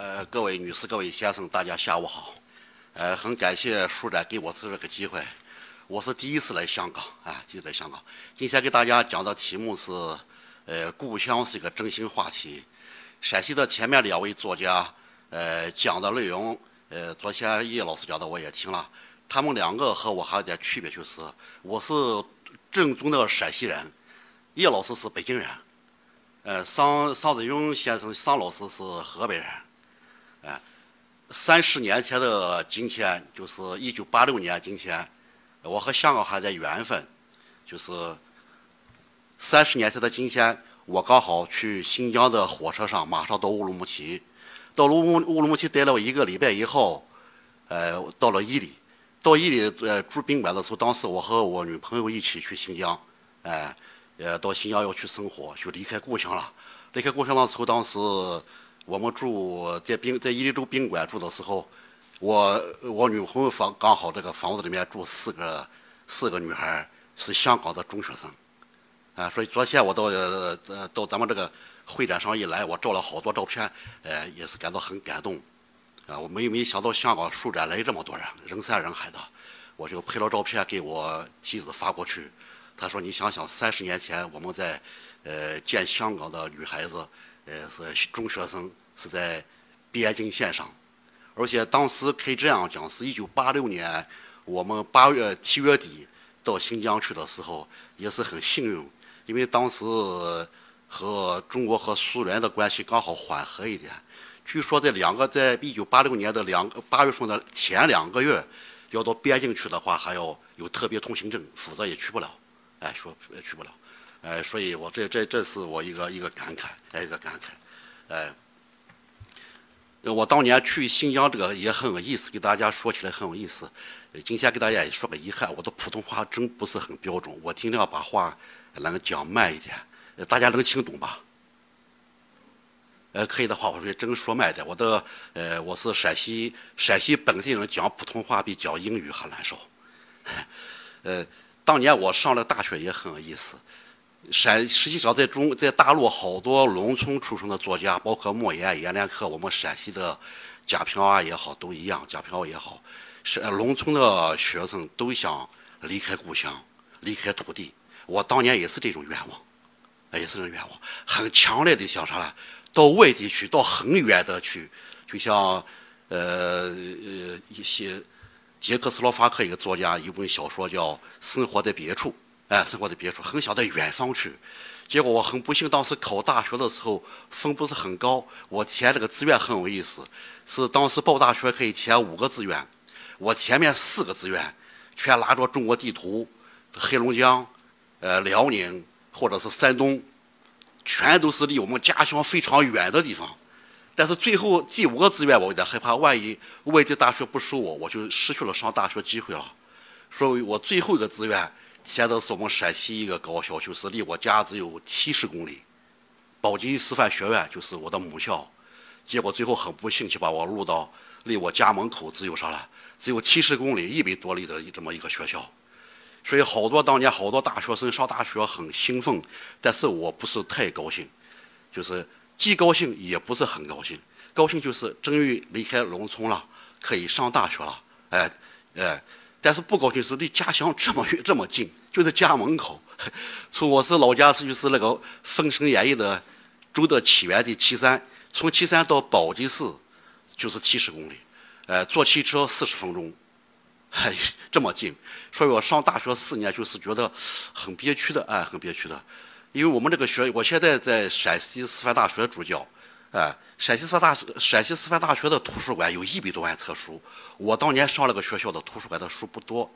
呃，各位女士、各位先生，大家下午好。呃，很感谢书展给我这个机会。我是第一次来香港啊，第一次来香港。今天给大家讲的题目是，呃，故乡是一个真心话题。陕西的前面两位作家，呃，讲的内容，呃，昨天叶老师讲的我也听了。他们两个和我还有点区别，就是我是正宗的陕西人，叶老师是北京人，呃，桑桑子勇先生桑老师是河北人。三十年前的今天，就是一九八六年今天，我和香港还在缘分。就是三十年前的今天，我刚好去新疆的火车上，马上到乌鲁木齐。到乌乌乌鲁木齐待了一个礼拜以后，呃，到了伊犁。到伊犁呃住宾馆的时候，当时我和我女朋友一起去新疆，哎，呃，到新疆要去生活，就离开故乡了。离开故乡的时候，当时。我们住在宾在伊犁州宾馆住的时候，我我女朋友房刚好这个房子里面住四个四个女孩是香港的中学生，啊，所以昨天我到呃到咱们这个会展上一来，我照了好多照片，呃，也是感到很感动，啊，我没没想到香港书展来这么多人，人山人海的，我就拍了照片给我妻子发过去，她说你想想三十年前我们在呃见香港的女孩子，呃是中学生。是在边境线上，而且当时可以这样讲，是一九八六年，我们八月七月底到新疆去的时候，也是很幸运，因为当时和中国和苏联的关系刚好缓和一点。据说在两个在一九八六年的两八月份的前两个月，要到边境去的话，还要有特别通行证，否则也去不了。哎，说也去不了，哎，所以我这这这是我一个一个感慨，哎，一个感慨，哎。我当年去新疆，这个也很有意思，给大家说起来很有意思。今天给大家也说个遗憾，我的普通话真不是很标准，我尽量把话能讲慢一点，大家能听懂吧？呃，可以的话，我说真说慢点。我的呃，我是陕西陕西本地人，讲普通话比讲英语还难受。呃，当年我上了大学也很有意思。陕实际上在中在大陆好多农村出生的作家，包括莫言、阎连科，我们陕西的贾平凹也好，都一样。贾平凹也好，是农村的学生都想离开故乡，离开土地。我当年也是这种愿望，也是这种愿望，很强烈的想啥呢？到外地去，到很远的去，就像呃呃一些捷克斯洛伐克一个作家一本小说叫《生活在别处》。哎，生活在别处，很想到远方去。结果我很不幸，当时考大学的时候分不是很高。我填这个志愿很有意思，是当时报大学可以填五个志愿，我前面四个志愿全拿着中国地图，黑龙江、呃辽宁或者是山东，全都是离我们家乡非常远的地方。但是最后第五个志愿我有点害怕，万一外地大学不收我，我就失去了上大学机会了。所以我最后一个志愿。现在是我们陕西一个高校，就是离我家只有七十公里，宝鸡师范学院就是我的母校。结果最后很不幸，就把我录到离我家门口只有啥了？只有七十公里，一百多里的这么一个学校。所以好多当年好多大学生上大学很兴奋，但是我不是太高兴，就是既高兴也不是很高兴。高兴就是终于离开农村了，可以上大学了，哎，哎。但是不高兴是离家乡这么远这么近，就在家门口。从我是老家是就是那个《封神演义》的州的起源地岐山，从岐山到宝鸡市就是七十公里，呃，坐汽车四十分钟，哎，这么近。所以我上大学四年就是觉得很憋屈的，哎，很憋屈的。因为我们这个学，我现在在陕西师范大学主教。哎，陕西师范大陕西师范大学的图书馆有一百多万册书。我当年上那个学校的图书馆的书不多，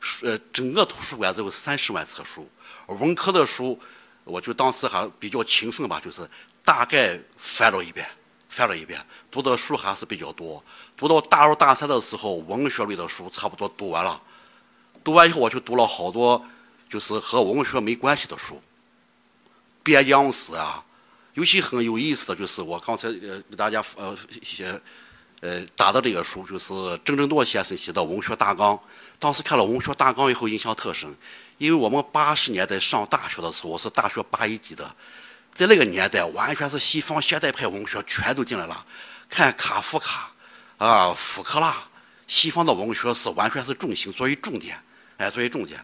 书呃，整个图书馆只有三十万册书。文科的书，我就当时还比较勤奋吧，就是大概翻了一遍，翻了一遍，读的书还是比较多。读到大二大三的时候，文学类的书差不多读完了。读完以后，我就读了好多就是和文学没关系的书，边疆史啊。尤其很有意思的就是我刚才呃给大家呃写呃打的这个书，就是郑振铎先生写的《文学大纲》。当时看了《文学大纲》以后，印象特深，因为我们八十年代上大学的时候，我是大学八一级的，在那个年代，完全是西方现代派文学全都进来了，看卡夫卡，啊，福克拉，西方的文学是完全是重心作为重点，哎，作为重点。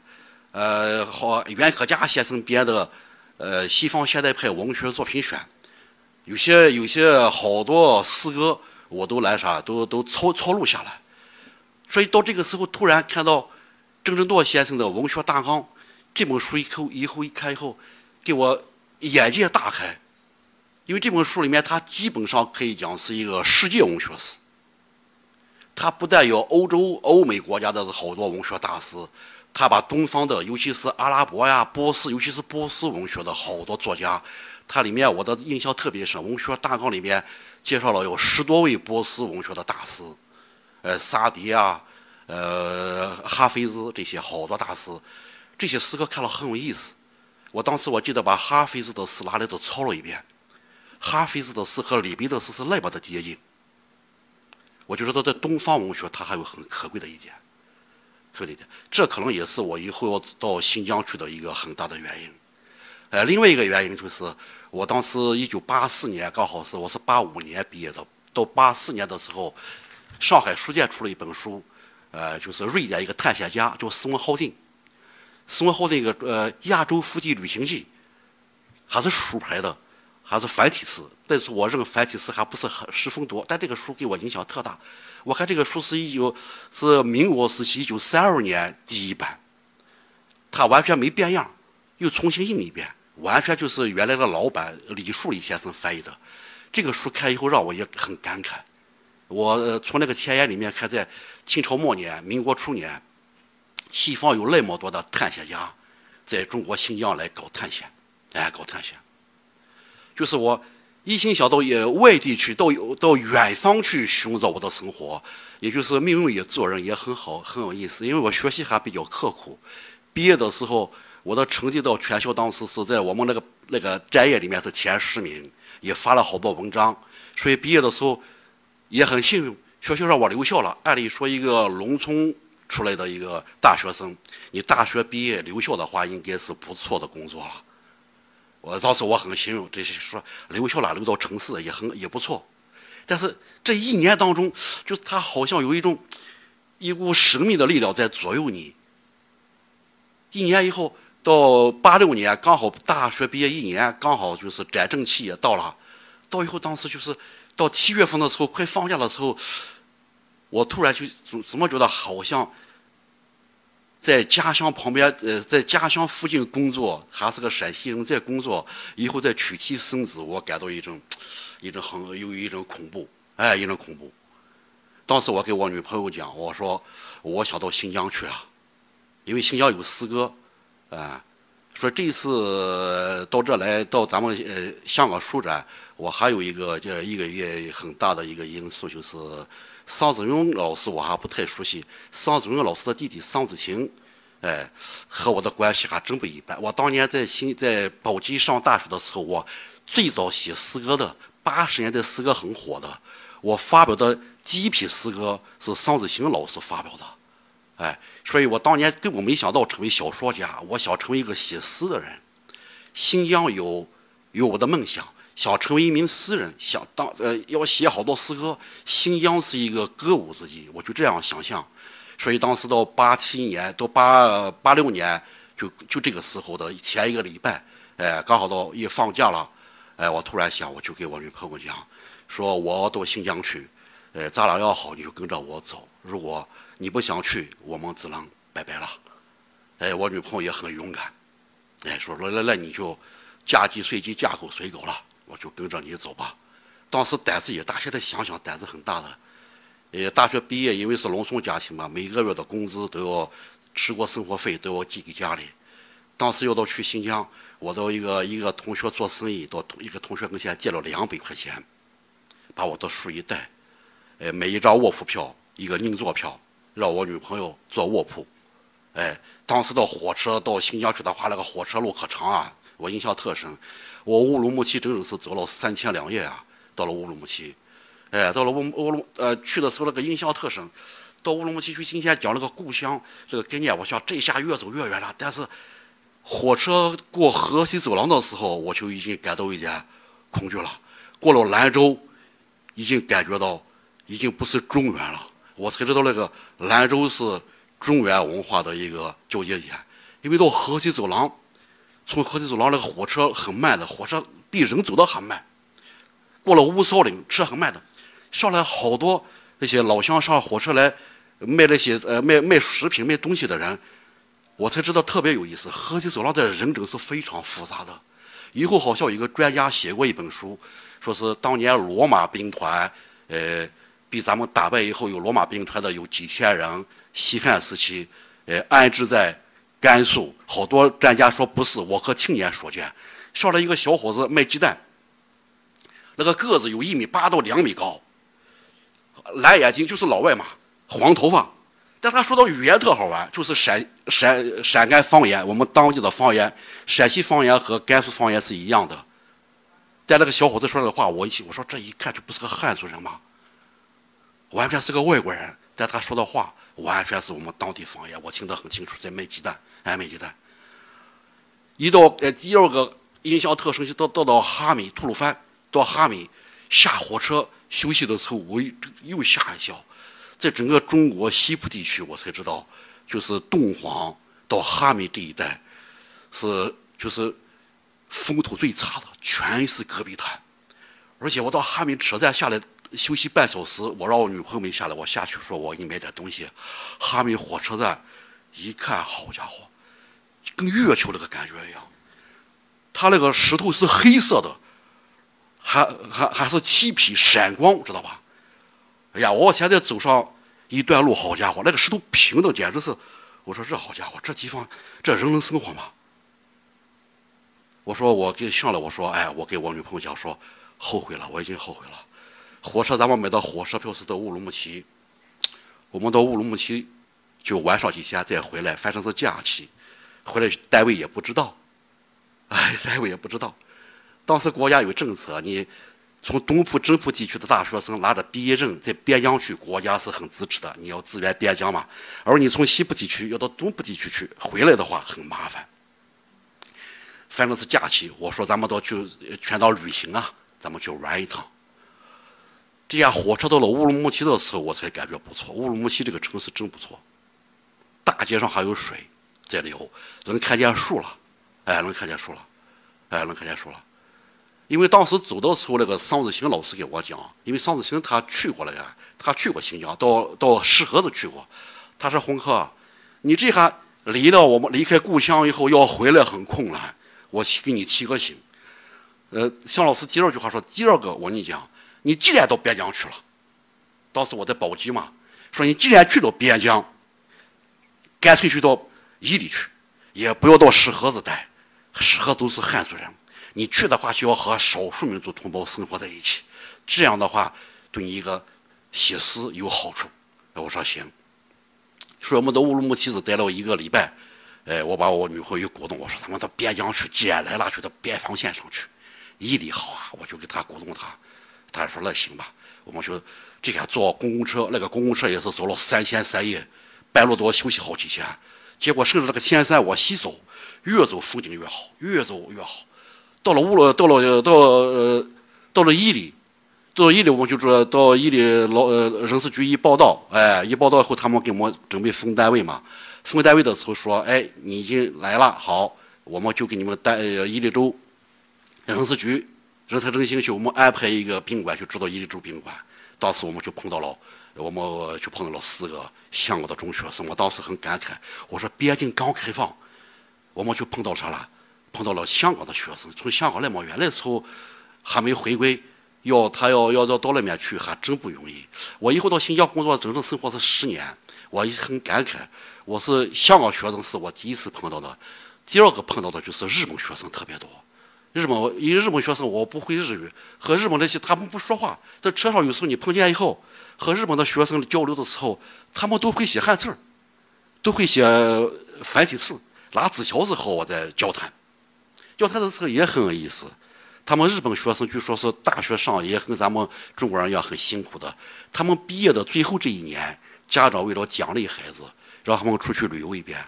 呃，好，袁可嘉先生编的，呃，西方现代派文学作品选，有些有些好多诗歌我都来啥，都都抄抄录下来。所以到这个时候，突然看到郑振铎先生的《文学大纲》这本书，以后以后一看以后，给我眼界大开。因为这本书里面，它基本上可以讲是一个世界文学史。它不但有欧洲、欧美国家的好多文学大师，他把东方的，尤其是阿拉伯呀、波斯，尤其是波斯文学的好多作家，它里面我的印象特别深。文学大纲里面介绍了有十多位波斯文学的大师。呃，萨迪啊，呃，哈菲兹这些好多大师，这些诗歌看了很有意思。我当时我记得把哈菲兹的诗拿来都抄了一遍。哈菲兹的诗和李白的诗是那么的接近。我就说他在东方文学，他还有很可贵的一点，可贵的一点。这可能也是我以后要到新疆去的一个很大的原因。呃，另外一个原因就是，我当时一九八四年刚好是我是八五年毕业的，到八四年的时候。上海书店出了一本书，呃，就是瑞典一个探险家叫斯文豪丁，斯文豪丁一个呃《亚洲腹地旅行记》，还是书牌的，还是繁体字。但是我认为繁体字还不是很十分多，但这个书给我影响特大。我看这个书是一九是民国时期一九三二年第一版，它完全没变样，又重新印一遍，完全就是原来的老版李树理先生翻译的。这个书看以后让我也很感慨。我从那个前言里面看，在清朝末年、民国初年，西方有那么多的探险家，在中国新疆来搞探险，哎，搞探险。就是我一心想到也外地去，到到远方去寻找我的生活，也就是命运也做人也很好，很有意思。因为我学习还比较刻苦，毕业的时候我的成绩到全校当时是在我们那个那个专业里面是前十名，也发了好多文章，所以毕业的时候。也很幸运，学校让我留校了。按理说，一个农村出来的一个大学生，你大学毕业留校的话，应该是不错的工作了。我当时我很幸运，这些说留校了，留到城市也很也不错。但是这一年当中，就他好像有一种一股神秘的力量在左右你。一年以后，到八六年，刚好大学毕业一年，刚好就是转正期也到了。到以后，当时就是。到七月份的时候，快放假的时候，我突然就怎怎么觉得好像在家乡旁边，呃，在家乡附近工作，还是个陕西人在工作，以后再娶妻生子，我感到一种一种很有一种恐怖，哎，一种恐怖。当时我给我女朋友讲，我说我想到新疆去啊，因为新疆有诗歌，啊。说这次到这来到咱们呃香港书展，我还有一个这一个月很大的一个因素就是桑子荣老师我还不太熟悉，桑子荣老师的弟弟桑子晴，哎，和我的关系还真不一般。我当年在新在宝鸡上大学的时候，我最早写诗歌的，八十年代诗歌很火的，我发表的第一批诗歌是桑子晴老师发表的。哎，所以我当年根本没想到成为小说家，我想成为一个写诗的人。新疆有有我的梦想，想成为一名诗人，想当呃要写好多诗歌。新疆是一个歌舞之地，我就这样想象。所以当时到八七年到八八六年，就就这个时候的前一个礼拜，哎，刚好到一放假了，哎，我突然想，我就给我女朋友讲，说我要到新疆去，呃，咱俩要好，你就跟着我走。如果你不想去，我们只能拜拜了。哎，我女朋友也很勇敢，哎，说说那那你就嫁鸡随鸡，嫁狗随狗了，我就跟着你走吧。当时胆子也大，现在想想胆子很大的。呃，大学毕业，因为是农村家庭嘛，每个月的工资都要吃过生活费都要寄给家里。当时要到去新疆，我到一个一个同学做生意，到一个同学跟前借了两百块钱，把我的书一带，呃，买一张卧铺票，一个硬座票。让我女朋友坐卧铺，哎，当时到火车到新疆去的话，那个火车路可长啊，我印象特深。我乌鲁木齐整整是走了三天两夜啊，到了乌鲁木齐，哎，到了乌乌鲁呃去的时候那个印象特深。到乌鲁木齐去，今天讲那个故乡这个概念，我想这下越走越远了。但是火车过河西走廊的时候，我就已经感到一点恐惧了。过了兰州，已经感觉到已经不是中原了。我才知道那个兰州是中原文化的一个交界点，因为到河西走廊，从河西走廊那个火车很慢的，火车比人走的还慢。过了五嫂岭，车很慢的，上来好多那些老乡上火车来卖那些呃卖卖食品卖东西的人，我才知道特别有意思。河西走廊的人真是非常复杂的。以后好像有一个专家写过一本书，说是当年罗马兵团呃。比咱们打败以后有罗马兵团的有几千人，西汉时期，呃，安置在甘肃。好多专家说不是，我可亲眼所见。上来一个小伙子卖鸡蛋，那个个子有一米八到两米高，蓝眼睛就是老外嘛，黄头发。但他说的语言特好玩，就是陕陕陕甘方言，我们当地的方言，陕西方言和甘肃方言是一样的。但那个小伙子说的话，我一，我说这一看就不是个汉族人吗？完全是个外国人，但他说的话完全是我们当地方言，我听得很清楚。在卖鸡蛋，哎，卖鸡蛋。一到呃第二个印象特深，就到到到哈密吐鲁番，到哈密下火车休息的时候，我又吓一跳。在整个中国西部地区，我才知道，就是敦煌到哈密这一带，是就是风土最差的，全是戈壁滩。而且我到哈密车站下来。休息半小时，我让我女朋友没下来，我下去说我给你买点东西。哈密火车站一看，好家伙，跟月球那个感觉一样。它那个石头是黑色的，还还还是漆皮闪光，知道吧？哎呀，我现在走上一段路，好家伙，那个石头平的简直是，我说这好家伙，这地方这人能生活吗？我说我给上来，我说哎，我给我女朋友讲说，后悔了，我已经后悔了。火车，咱们买的火车票是到乌鲁木齐，我们到乌鲁木齐就玩上几天再回来，反正是假期，回来单位也不知道，哎，单位也不知道。当时国家有政策，你从东部、中部地区的大学生拿着毕业证在边疆去，国家是很支持的，你要支援边疆嘛。而你从西部地区要到东部地区去回来的话，很麻烦。反正是假期，我说咱们到去全当旅行啊，咱们去玩一趟。这下火车到了乌鲁木齐的时候，我才感觉不错。乌鲁木齐这个城市真不错，大街上还有水在流，能看见树了，哎，能看见树了，哎，能看见树了。因为当时走的时候，那个桑子行老师给我讲，因为桑子行他去过了呀，他去过新疆，到到石河子去过。他说：“红客，你这下离了我们离开故乡以后要回来很困难，我给你提个醒。”呃，向老师第二句话说：“第二个，我跟你讲。”你既然到边疆去了，当时我在宝鸡嘛，说你既然去到边疆，干脆去到伊犁去，也不要到石河子待，石河都是汉族人，你去的话就要和少数民族同胞生活在一起，这样的话对你一个写诗有好处。我说行，说我们到乌鲁木齐是待了一个礼拜，哎，我把我女朋友鼓动，我说咱们到边疆去，既然来了，就到边防线上去，伊犁好啊，我就给他鼓动他。他说：“那行吧，我们就这天坐公共车，那个公共车也是走了三天三夜，半路都要休息好几天。结果顺着那个天山往西走，越走风景越好，越走越好。到了乌鲁，到了到呃到了伊犁，到了伊犁，我们就说到伊犁老呃人事局一报到，哎，一报到以后，他们给我们准备分单位嘛。分单位的时候说，哎，你已经来了，好，我们就给你们单伊犁州人事局。”人才中心去，我们安排一个宾馆，就住到伊犁州宾馆。当时我们就碰到了，我们就碰到了四个香港的中学生。我当时很感慨，我说边境刚开放，我们就碰到啥了？碰到了香港的学生，从香港来嘛，原来时候还没回归，要他要要要到那边去，还真不容易。我以后到新疆工作，整整生活是十年，我也很感慨。我是香港学生是我第一次碰到的，第二个碰到的就是日本学生特别多。日本，因为日本学生我不会日语，和日本那些他们不说话，在车上有时候你碰见以后，和日本的学生交流的时候，他们都会写汉字儿，都会写繁体字，拿纸条子和我在交谈。交谈的时候也很有意思。他们日本学生据说是大学上也跟咱们中国人一样很辛苦的。他们毕业的最后这一年，家长为了奖励孩子，让他们出去旅游一遍。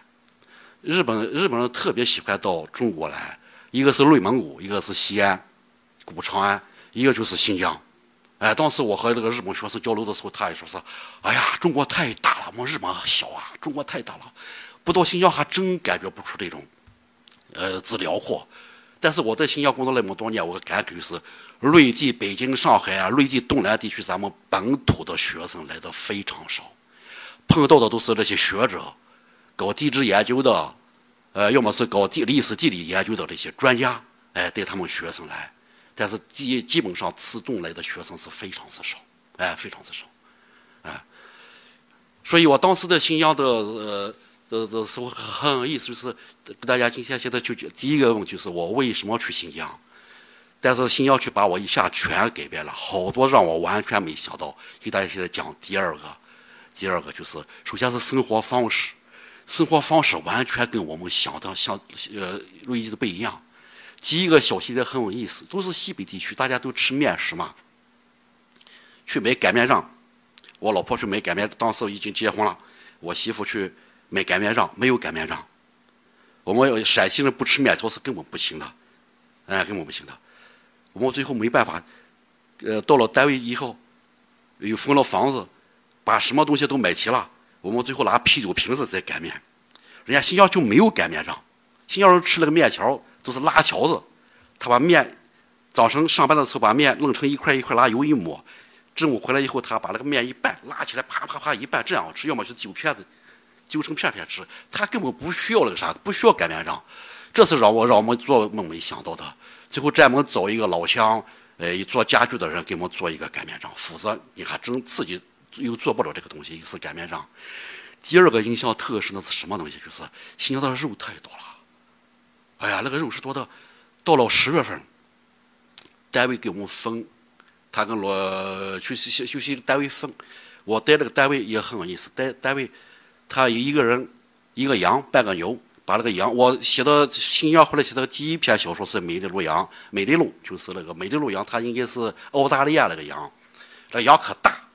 日本日本人特别喜欢到中国来。一个是内蒙古，一个是西安、古长安，一个就是新疆，哎，当时我和这个日本学生交流的时候，他也说是：“哎呀，中国太大了，我们日本小啊，中国太大了，不到新疆还真感觉不出这种，呃，之辽阔。”但是我在新疆工作那么多年，我感觉是，内地北京、上海啊，内地东南地区，咱们本土的学生来的非常少，碰到的都是这些学者，搞地质研究的，呃，要么是搞地历史地理研究的这些专家，哎，带他们学生来。但是基基本上自动来的学生是非常之少，哎，非常之少，哎，所以我当时在新疆的呃的的时候很有意思，就是跟大家今天现在就第一个问题是我为什么去新疆，但是新疆去把我一下全改变了，好多让我完全没想到。给大家现在讲第二个，第二个就是首先是生活方式，生活方式完全跟我们想的想呃瑞吉的不一样。第一个小细节很有意思，都是西北地区，大家都吃面食嘛。去买擀面杖，我老婆去买擀面，当时已经结婚了，我媳妇去买擀面杖，没有擀面杖。我们陕西人不吃面条是根本不行的，哎，根本不行的。我们最后没办法，呃，到了单位以后，又分了房子，把什么东西都买齐了，我们最后拿啤酒瓶子在擀面。人家新疆就没有擀面杖，新疆人吃那个面条。都是拉条子，他把面早晨上班的时候把面弄成一块一块，拿油一抹，中午回来以后他把那个面一拌，拉起来啪啪啪一拌，这样吃，要么就揪片子，揪成片片吃。他根本不需要那个啥，不需要擀面杖，这是让我让我们做梦没想到的。最后专门找一个老乡，呃，做家具的人给我们做一个擀面杖，否则你还真自己又做不了这个东西，一是擀面杖。第二个印象特深的是什么东西？就是新疆的肉太多了。哎呀，那个肉是多的，到了十月份，单位给我们分，他跟罗去休休息单位分，我带那个单位也很有意思，待单位他一个人一个羊半个牛，把那个羊我写的新疆回来写的第一篇小说是美丽鹿羊，美丽鹿就是那个美丽鹿羊，它应该是澳大利亚那个羊，那羊可大，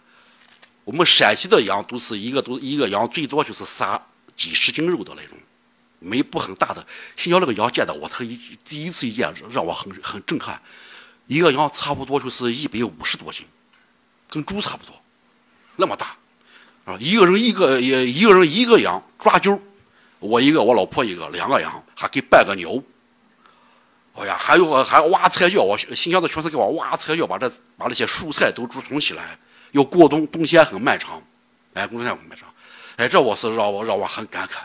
我们陕西的羊都是一个都一个羊最多就是杀几十斤肉的那种。没不很大的，新疆那个羊见到我，他一第一次一见让我很很震撼，一个羊差不多就是一百五十多斤，跟猪差不多，那么大，啊，一个人一个也一个人一个羊抓阄，我一个我老婆一个两个羊，还给半个牛，哎呀，还有还挖菜窖，我新疆的全是给我挖菜窖，把这把那些蔬菜都储存起来，要过冬，冬天很漫长，哎，冬天很漫长，哎，这我是让我让我很感慨。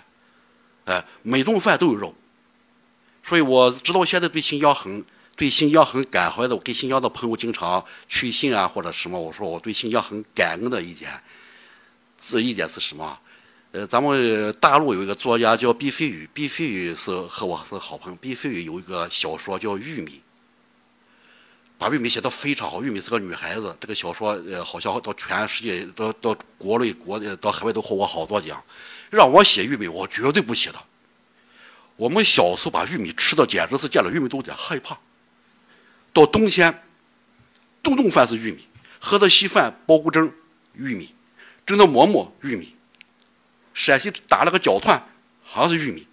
哎，每顿饭都有肉，所以我直到现在对新疆很对新疆很感怀的。我跟新疆的朋友经常去信啊或者什么，我说我对新疆很感恩的一点，这一点是什么？呃，咱们大陆有一个作家叫毕飞宇，毕飞宇是和我是好朋友。毕飞宇有一个小说叫《玉米》，把玉米写得非常好。玉米是个女孩子，这个小说呃好像到全世界到到国内国到海外都获过好多奖。让我写玉米，我绝对不写的。我们小时候把玉米吃的简直是见了玉米都得害怕。到冬天，顿顿饭是玉米，喝的稀饭包谷蒸玉米，蒸的馍馍玉米。陕西打了个饺团还是玉米。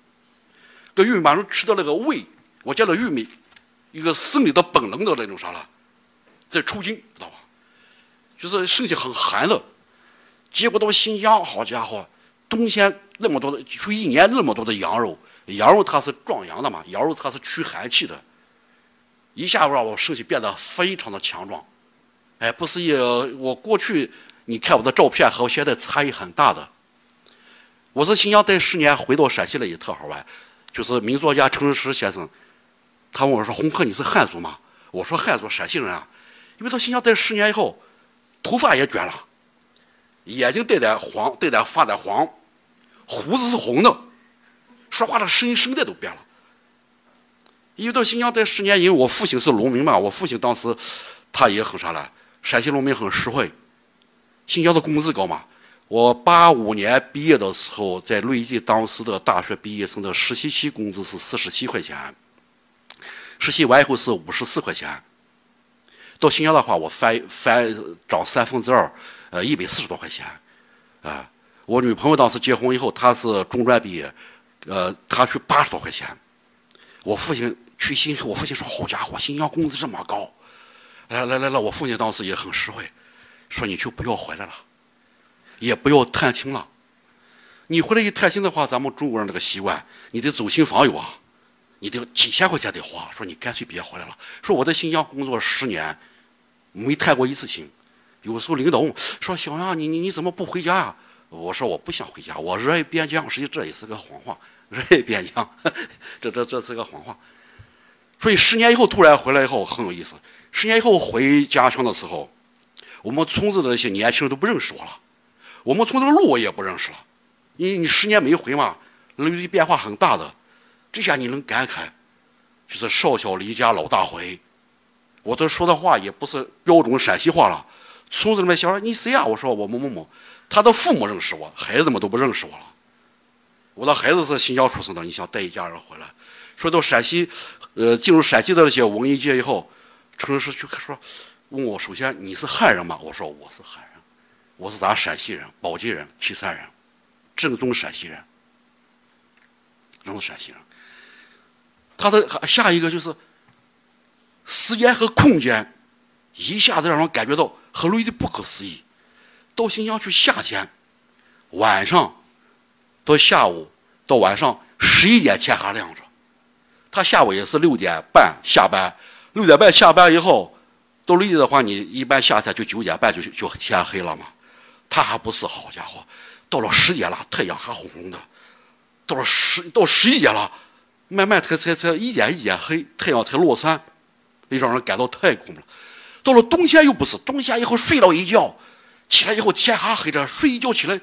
这玉米把人吃的那个胃，我见了玉米，一个生理的本能的那种啥了，在抽筋，知道吧？就是身体很寒的。结果到新疆，好家伙！冬天那么多的，就一年那么多的羊肉，羊肉它是壮阳的嘛，羊肉它是驱寒气的，一下让我身体变得非常的强壮，哎，不是也，我过去你看我的照片和我现在差异很大的。我是新疆待十年，回到陕西来也特好玩，就是名作家陈石先生，他问我说：“红鹤，你是汉族吗？”我说：“汉族，陕西人啊。”因为到新疆待十年以后，头发也卷了。眼睛带点黄，带点发点黄，胡子是红的，说话的声音声带都变了。因为到新疆待十年，因为我父亲是农民嘛，我父亲当时他也很啥了，陕西农民很实惠，新疆的工资高嘛。我八五年毕业的时候，在累计当时的大学毕业生的实习期工资是四十七块钱，实习完以后是五十四块钱。到新疆的话，我翻翻涨三分之二。呃，一百四十多块钱，啊，我女朋友当时结婚以后，她是中专毕业，呃，她去八十多块钱。我父亲去新，我父亲说：“好家伙，新疆工资这么高，来来来来，我父亲当时也很实惠，说你就不要回来了，也不要探亲了。你回来一探亲的话，咱们中国人这个习惯，你得走亲访友啊，你得几千块钱得花。说你干脆别回来了。说我在新疆工作十年，没探过一次亲。有时候领导问说：“小杨，你你你怎么不回家呀？”我说：“我不想回家，我热爱边疆。”实际这也是个谎话，热爱边疆，这这这是个谎话。所以十年以后突然回来以后很有意思。十年以后回家乡的时候，我们村子的那些年轻人都不认识我了，我们村的路我也不认识了。因为你十年没回嘛，人变化很大的，这下你能感慨，就是少小离家老大回。我这说的话也不是标准陕西话了。村子里面小孩，你谁呀？我说我某某某，他的父母认识我，孩子们都不认识我了。我的孩子是新疆出生的，你想带一家人回来？说到陕西，呃，进入陕西的那些文艺界以后，城市去说，问我首先你是汉人吗？我说我是汉人，我是咱陕西人，宝鸡人，岐山人。正宗陕西人，正宗陕西人。他的下一个就是时间和空间，一下子让人感觉到很容易的不可思议。到新疆去，夏天晚上到下午到晚上十一点天还亮着。他下午也是六点半下班，六点半下班以后到内地的话，你一般下山就九点半就就天黑了嘛。他还不是好家伙。到了十点了，太阳还红红的；到了十到十一点了，慢慢才才才一点一点黑，太阳才落山，也让人感到太恐怖了。到了冬天又不是，冬天以后睡了一觉，起来以后天还黑着，睡一觉起来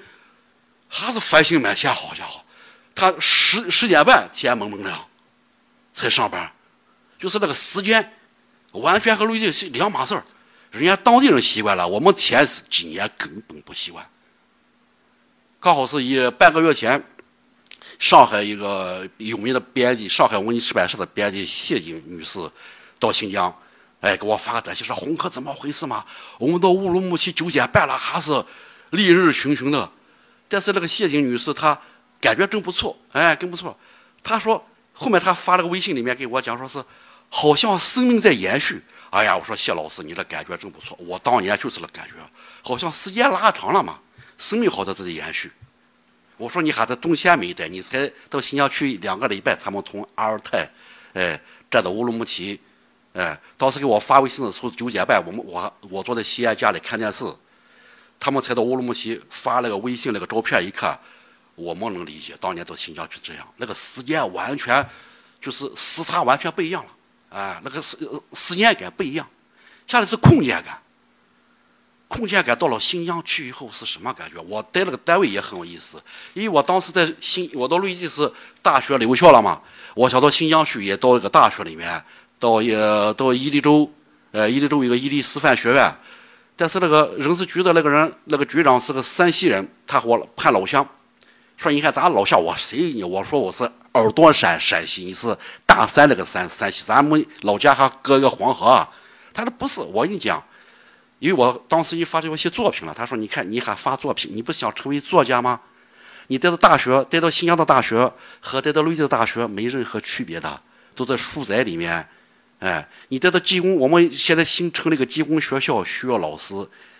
还是繁星满天。好家伙，他十十点半天蒙蒙亮才上班，就是那个时间完全和内地是两码事儿。人家当地人习惯了，我们前几年根本不习惯。刚好是一半个月前，上海一个有名的编辑，上海文艺出版社的编辑谢景女士到新疆，哎，给我发个短信说：“红客怎么回事嘛？我们到乌鲁木齐九点半了，还是烈日熊熊的。”但是那个谢景女士她感觉真不错，哎，真不错。她说后面她发了个微信里面给我讲说是好像生命在延续。哎呀，我说谢老师你的感觉真不错，我当年就是那感觉，好像时间拉长了嘛。生命好在这里延续。我说你还在东线没待，你才到新疆去两个礼拜，他们从阿尔泰，哎，站到乌鲁木齐，哎，当时给我发微信的时候九点半，我们我我坐在西安家里看电视，他们才到乌鲁木齐发那个微信那个照片一看，我们能理解当年到新疆去这样，那个时间完全就是时差完全不一样了，哎，那个时时间感不一样，下来是空间感。空间感到了新疆去以后是什么感觉？我待那个单位也很有意思，因为我当时在新，我到内地是大学留校了嘛，我想到新疆去也到一个大学里面，到也到伊犁州，呃，伊犁州有个伊犁师范学院，但是那个人事局的那个人，那个局长是个山西人，他和我攀老乡，说你看咱老乡，我谁你？我说我是耳朵山陕西，你是大山那个山山西，咱们老家还隔一个黄河啊。他说不是，我跟你讲。因为我当时一发出一些作品了，他说：“你看，你还发作品，你不想成为作家吗？你待到大学，待到新疆的大学和待到内地的大学没任何区别的，都在书斋里面。哎，你待到技工，我们现在新成立个技工学校，需要老师。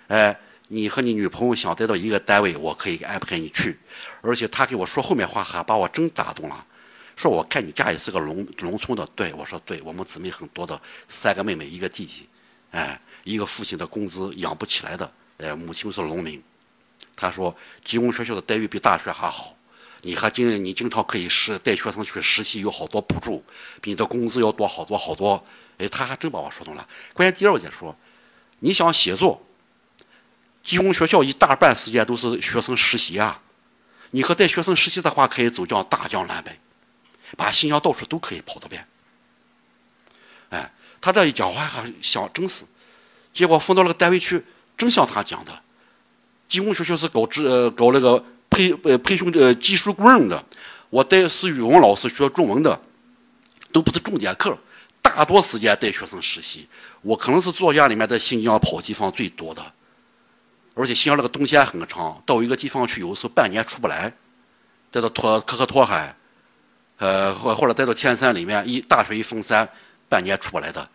哎，你和你女朋友想待到一个单位，我可以安排你去。而且他给我说后面话，还把我真打动了。说我看你家也是个农农村的，对我说对，我们姊妹很多的，三个妹妹，一个弟弟。哎。”一个父亲的工资养不起来的，呃，母亲是农民。他说，技工学校的待遇比大学还好，你还经你经常可以实带学生去实习，有好多补助，比你的工资要多好多好多。哎，他还真把我说动了。关键第二点说，你想写作，技工学校一大半时间都是学生实习啊。你和带学生实习的话，可以走向大江南北，把新疆到处都可以跑得遍。哎，他这一讲话还想真是。结果分到那个单位去，真像他讲的，技工学校是搞制呃搞那个培呃培训这技术工人的，我带是语文老师学中文的，都不是重点课，大多时间带学生实习。我可能是作家里面在新疆跑地方最多的，而且新疆那个冬天很长，到一个地方去有时候半年出不来，带到托可可托海，呃或或者带到天山里面一大雪一封山，半年出不来的。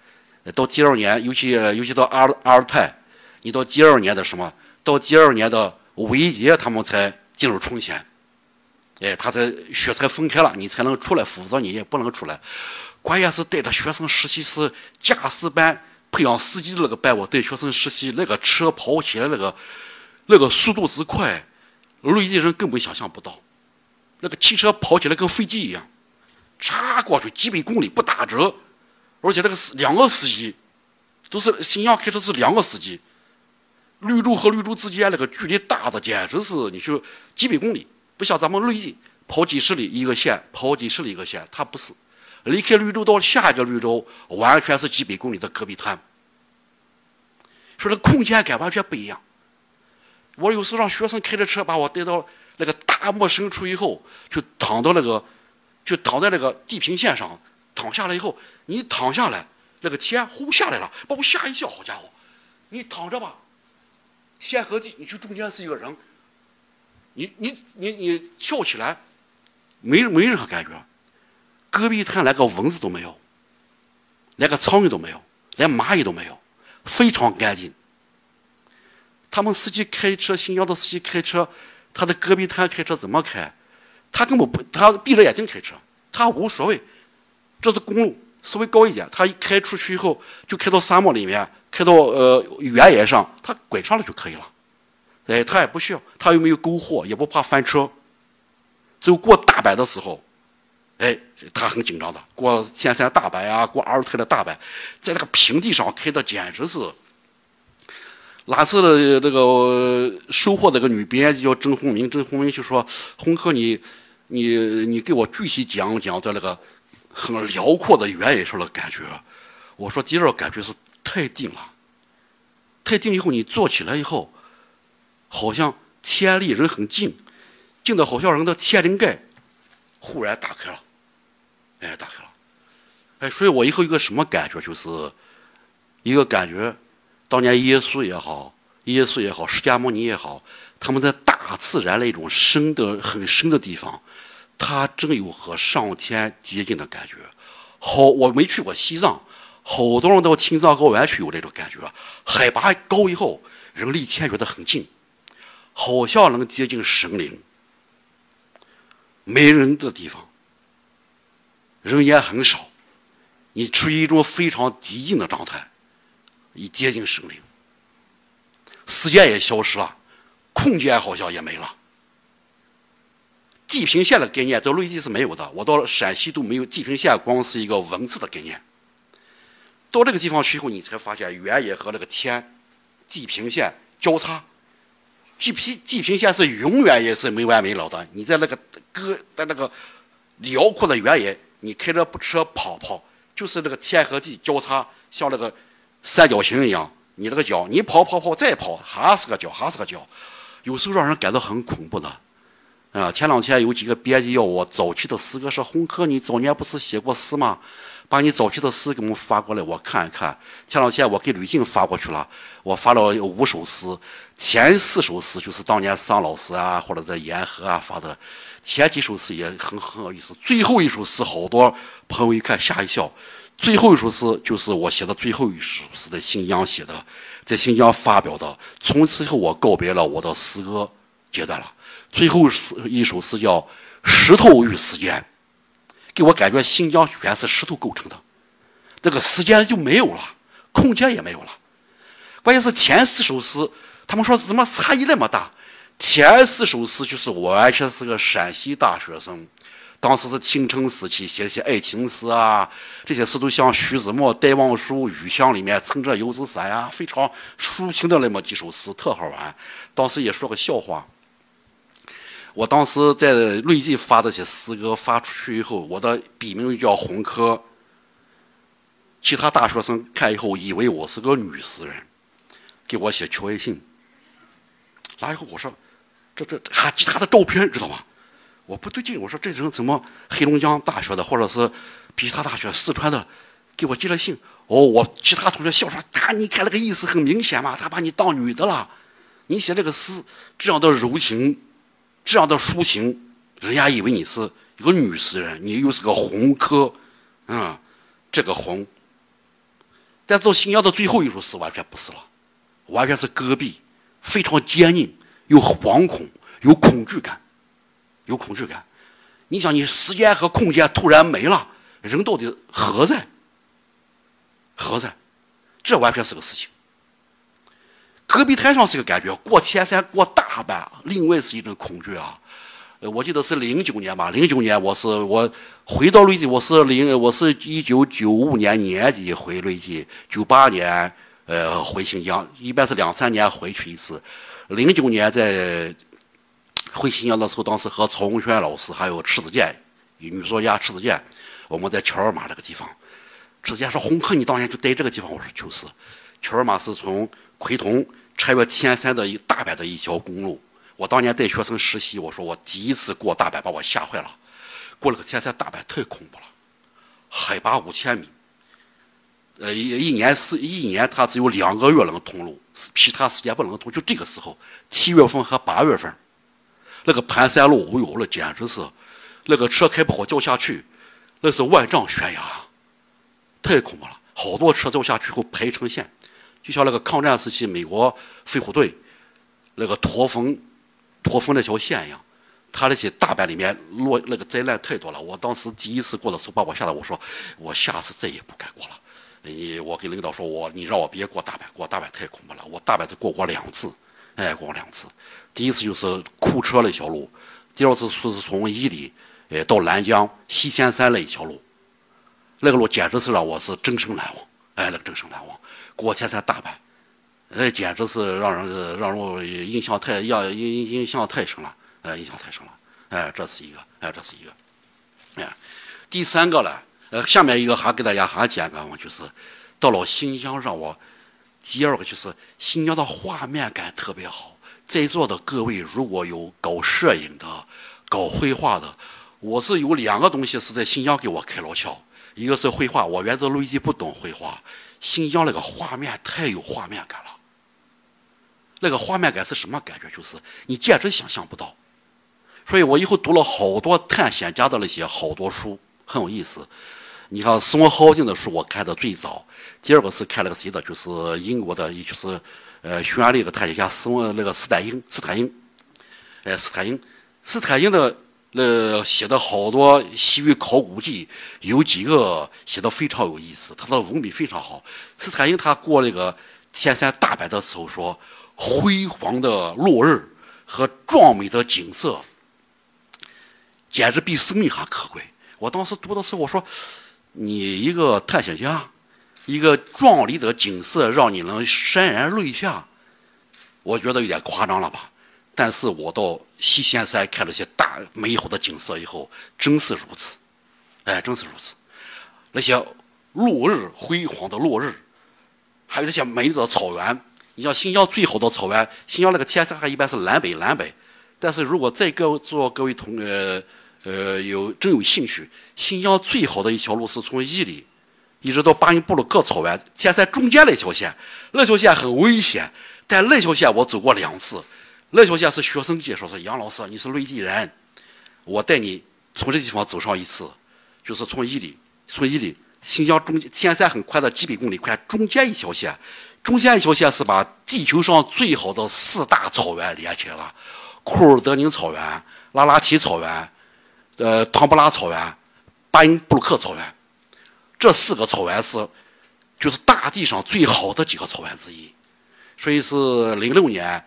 到第二年，尤其尤其到阿阿尔泰，你到第二年的什么？到第二年的五一节，他们才进入冲线。哎，他才雪才分开了，你才能出来，否则你也不能出来。关键是带着学生实习是驾驶班培养司机的那个班，我带学生实习，那个车跑起来那个那个速度之快，内地人根本想象不到。那个汽车跑起来跟飞机一样，插过去几百公里不打折，而且那个是两个司机，都是新疆开车是两个司机，绿洲和绿洲之间那个距离大的简直是你说几百公里。不像咱们内地跑几十里一个县，跑几十里一个县，它不是离开绿洲到下一个绿洲，完全是几百公里的戈壁滩，说这空间感完全不一样。我有时候让学生开着车把我带到那个大漠深处以后，就躺到那个，就躺在那个地平线上，躺下来以后，你躺下来，那个天呼下来了，把我吓一跳。好家伙，你躺着吧，天和地，你就中间是一个人。你你你你跳起来，没没任何感觉，戈壁滩连个蚊子都没有，连个苍蝇都没有，连蚂蚁都没有，非常干净。他们司机开车，新疆的司机开车，他的戈壁滩开车怎么开？他根本不，他闭着眼睛开车，他无所谓。这是公路，稍微高一点，他一开出去以后，就开到沙漠里面，开到呃原野上，他拐上了就可以了。哎，他也不需要，他又没有沟壑，也不怕翻车。只有过大白的时候，哎，他很紧张的。过天山大白啊，过阿尔泰的大白，在那个平地上开的简直是。哪次的那个收获那个女编辑叫郑红明，郑红明就说：“红哥，你你你给我具体讲讲在那个很辽阔的原野上的感觉。”我说：“第二感觉是太定了，太定以后你坐起来以后。”好像天离人很近，近的好像人的天灵盖忽然打开了，哎，打开了，哎，所以我以后一个什么感觉，就是一个感觉，当年耶稣也好，耶稣也好，释迦牟尼也好，他们在大自然那种深的很深的地方，他真有和上天接近的感觉。好，我没去过西藏，好多人到青藏高原去有这种感觉，海拔高以后，人离天觉得很近。好像能接近神灵，没人的地方，人烟很少，你处于一种非常极静的状态，一接近神灵，时间也消失了，空间好像也没了，地平线的概念在内地是没有的，我到陕西都没有地平线，光是一个文字的概念。到这个地方去以后，你才发现原野和那个天，地平线交叉。地平地平线是永远也是没完没了的。你在那个搁在那个辽阔的原野，你开着车跑跑，就是那个天和地交叉，像那个三角形一样。你那个脚，你跑跑跑再跑，还是个脚，还是个脚，有时候让人感到很恐怖的。啊，前两天有几个编辑要我早期的诗歌，说红科，你早年不是写过诗吗？把你早期的诗给我们发过来，我看一看。前两天我给吕静发过去了，我发了五首诗，前四首诗就是当年桑老师啊或者在沿河啊发的，前几首诗也很很有意思。最后一首诗，好多朋友一看吓一跳。最后一首诗就是我写的最后一首诗，在新疆写的，在新疆发表的。从此以后，我告别了我的诗歌阶段了。最后一首诗叫《石头与时间》。给我感觉新疆全是石头构成的，这个时间就没有了，空间也没有了。关键是前四首诗，他们说怎么差异那么大？前四首诗就是我完全是个陕西大学生，当时是青春时期写一些爱情诗啊，这些诗都像徐志摩《戴望舒雨巷》里面撑着油纸伞呀，非常抒情的那么几首诗，特好玩。当时也说个笑话。我当时在内地发这些诗歌发出去以后，我的笔名叫红科。其他大学生看以后以为我是个女诗人，给我写求爱信。然后我说：“这这还其他的照片知道吗？”我不对劲，我说这人怎么黑龙江大学的，或者是其他大学四川的，给我寄了信。哦，我其他同学笑说：“他你看那个意思很明显嘛，他把你当女的了。你写这个诗这样的柔情。”这样的抒情，人家以为你是一个女诗人，你又是个红科，嗯，这个红，但到新疆的最后一首诗完全不是了，完全是戈壁，非常坚硬，有惶恐，有恐惧感，有恐惧感。你想，你时间和空间突然没了，人到底何在？何在？这完全是个事情。戈壁滩上是个感觉，过千山过大半，另外是一种恐惧啊。呃，我记得是零九年吧，零九年我是我回到瑞吉，我是零我是一九九五年年底回瑞吉，九八年呃回新疆，一般是两三年回去一次。零九年在回新疆的时候，当时和曹文轩老师还有迟子建女作家迟子建，我们在乔尔玛这个地方。迟子建说：“红客，你当年就待这个地方。”我说：“就是。”乔尔玛是从奎屯穿越天山的一大阪的一条公路。我当年带学生实习，我说我第一次过大阪，把我吓坏了。过了个天山大阪太恐怖了，海拔五千米，呃，一一年是一年，它只有两个月能通路，其他时间不能通。就这个时候，七月份和八月份，那个盘山路，哦呦，那简直是，那个车开不好掉下去，那是万丈悬崖，太恐怖了。好多车掉下去后排成线，就像那个抗战时期美国飞虎队那个驼峰。驼峰那条线一样，他那些大阪里面落那个灾难太多了。我当时第一次过的时候，把我吓得，我说我下次再也不敢过了。你我跟领导说，我你让我别过大阪，过大阪太恐怖了。我大阪才过过两次，哎，过过两次。第一次就是库车那条路，第二次是从伊犁，哎，到南疆西仙山那一条路，那个路简直是让我是终生难忘，哎，那个终生难忘。过天山大阪。那简直是让人让人印象太印印印象太深了，哎，印象太深了，哎，这是一个，哎，这是一个，哎，第三个呢，呃，下面一个还给大家还讲个，就是到了新疆，让我第二个就是新疆的画面感特别好。在座的各位如果有搞摄影的、搞绘画的，我是有两个东西是在新疆给我开了窍，一个是绘画，我原来累计不懂绘画，新疆那个画面太有画面感了。那个画面感是什么感觉？就是你简直想象不到。所以我以后读了好多探险家的那些好多书，很有意思。你看宋浩静的书，我看的最早。第二个是看那个谁的，就是英国的，也就是呃，匈牙利一个探险家宋那个斯坦因，斯坦因，哎，斯坦因，斯坦因的那写的好多西域考古记，有几个写的非常有意思，他的文笔非常好。斯坦因他过那个天山大阪的时候说。辉煌的落日和壮美的景色，简直比生命还可贵。我当时读的时候，我说：“你一个探险家，一个壮丽的景色让你能潸然泪下，我觉得有点夸张了吧？”但是我到西仙山看那些大美好的景色以后，真是如此。哎，真是如此。那些落日辉煌的落日，还有那些美丽的草原。你像新疆最好的草原，新疆那个天山还一般是南北南北，但是如果再各做各位同呃呃有真有兴趣，新疆最好的一条路是从伊犁一直到巴音布鲁克草原天山中间那条线，那条线很危险，但那条线我走过两次，那条线是学生介绍说杨老师你是内地人，我带你从这地方走上一次，就是从伊犁从伊犁新疆中天山很宽的几百公里宽中间一条线。中间一条线是把地球上最好的四大草原连起来了：库尔德宁草原、拉拉提草原、呃唐布拉草原、巴音布鲁克草原。这四个草原是就是大地上最好的几个草原之一。所以是零六年，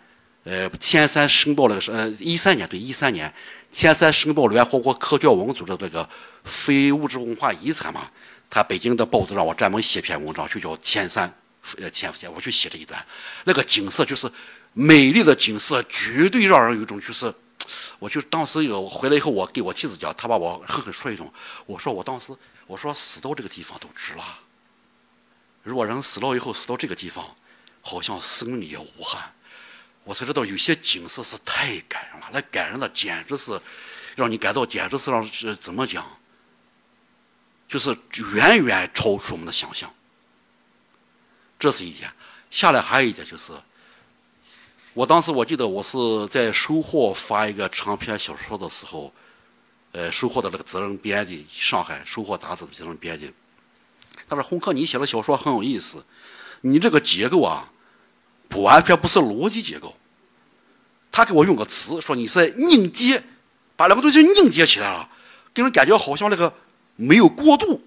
呃，天山申报那个是呃一三年对一三年，天山申报联合国科教文组织这个非物质文化遗产嘛，他北京的报纸让我专门写篇文章，就叫天山。呃，前天我去写了一段，那个景色就是美丽的景色，绝对让人有一种就是，我就当时有回来以后，我给我妻子讲，她把我狠狠说一种，我说我当时我说死到这个地方都值了，如果人死了以后死到这个地方，好像生命也无憾，我才知道有些景色是太感人了，那感人的简直是让你感到简直是让怎么讲，就是远远超出我们的想象。这是一点，下来还有一点就是，我当时我记得我是在收获发一个长篇小说的时候，呃，收获的那个责任编辑，上海收获杂志的责任编辑，他说：“洪克，你写的小说很有意思，你这个结构啊，完全不是逻辑结构。”他给我用个词说：“你是凝结，把两个东西凝结起来了，给人感觉好像那个没有过渡，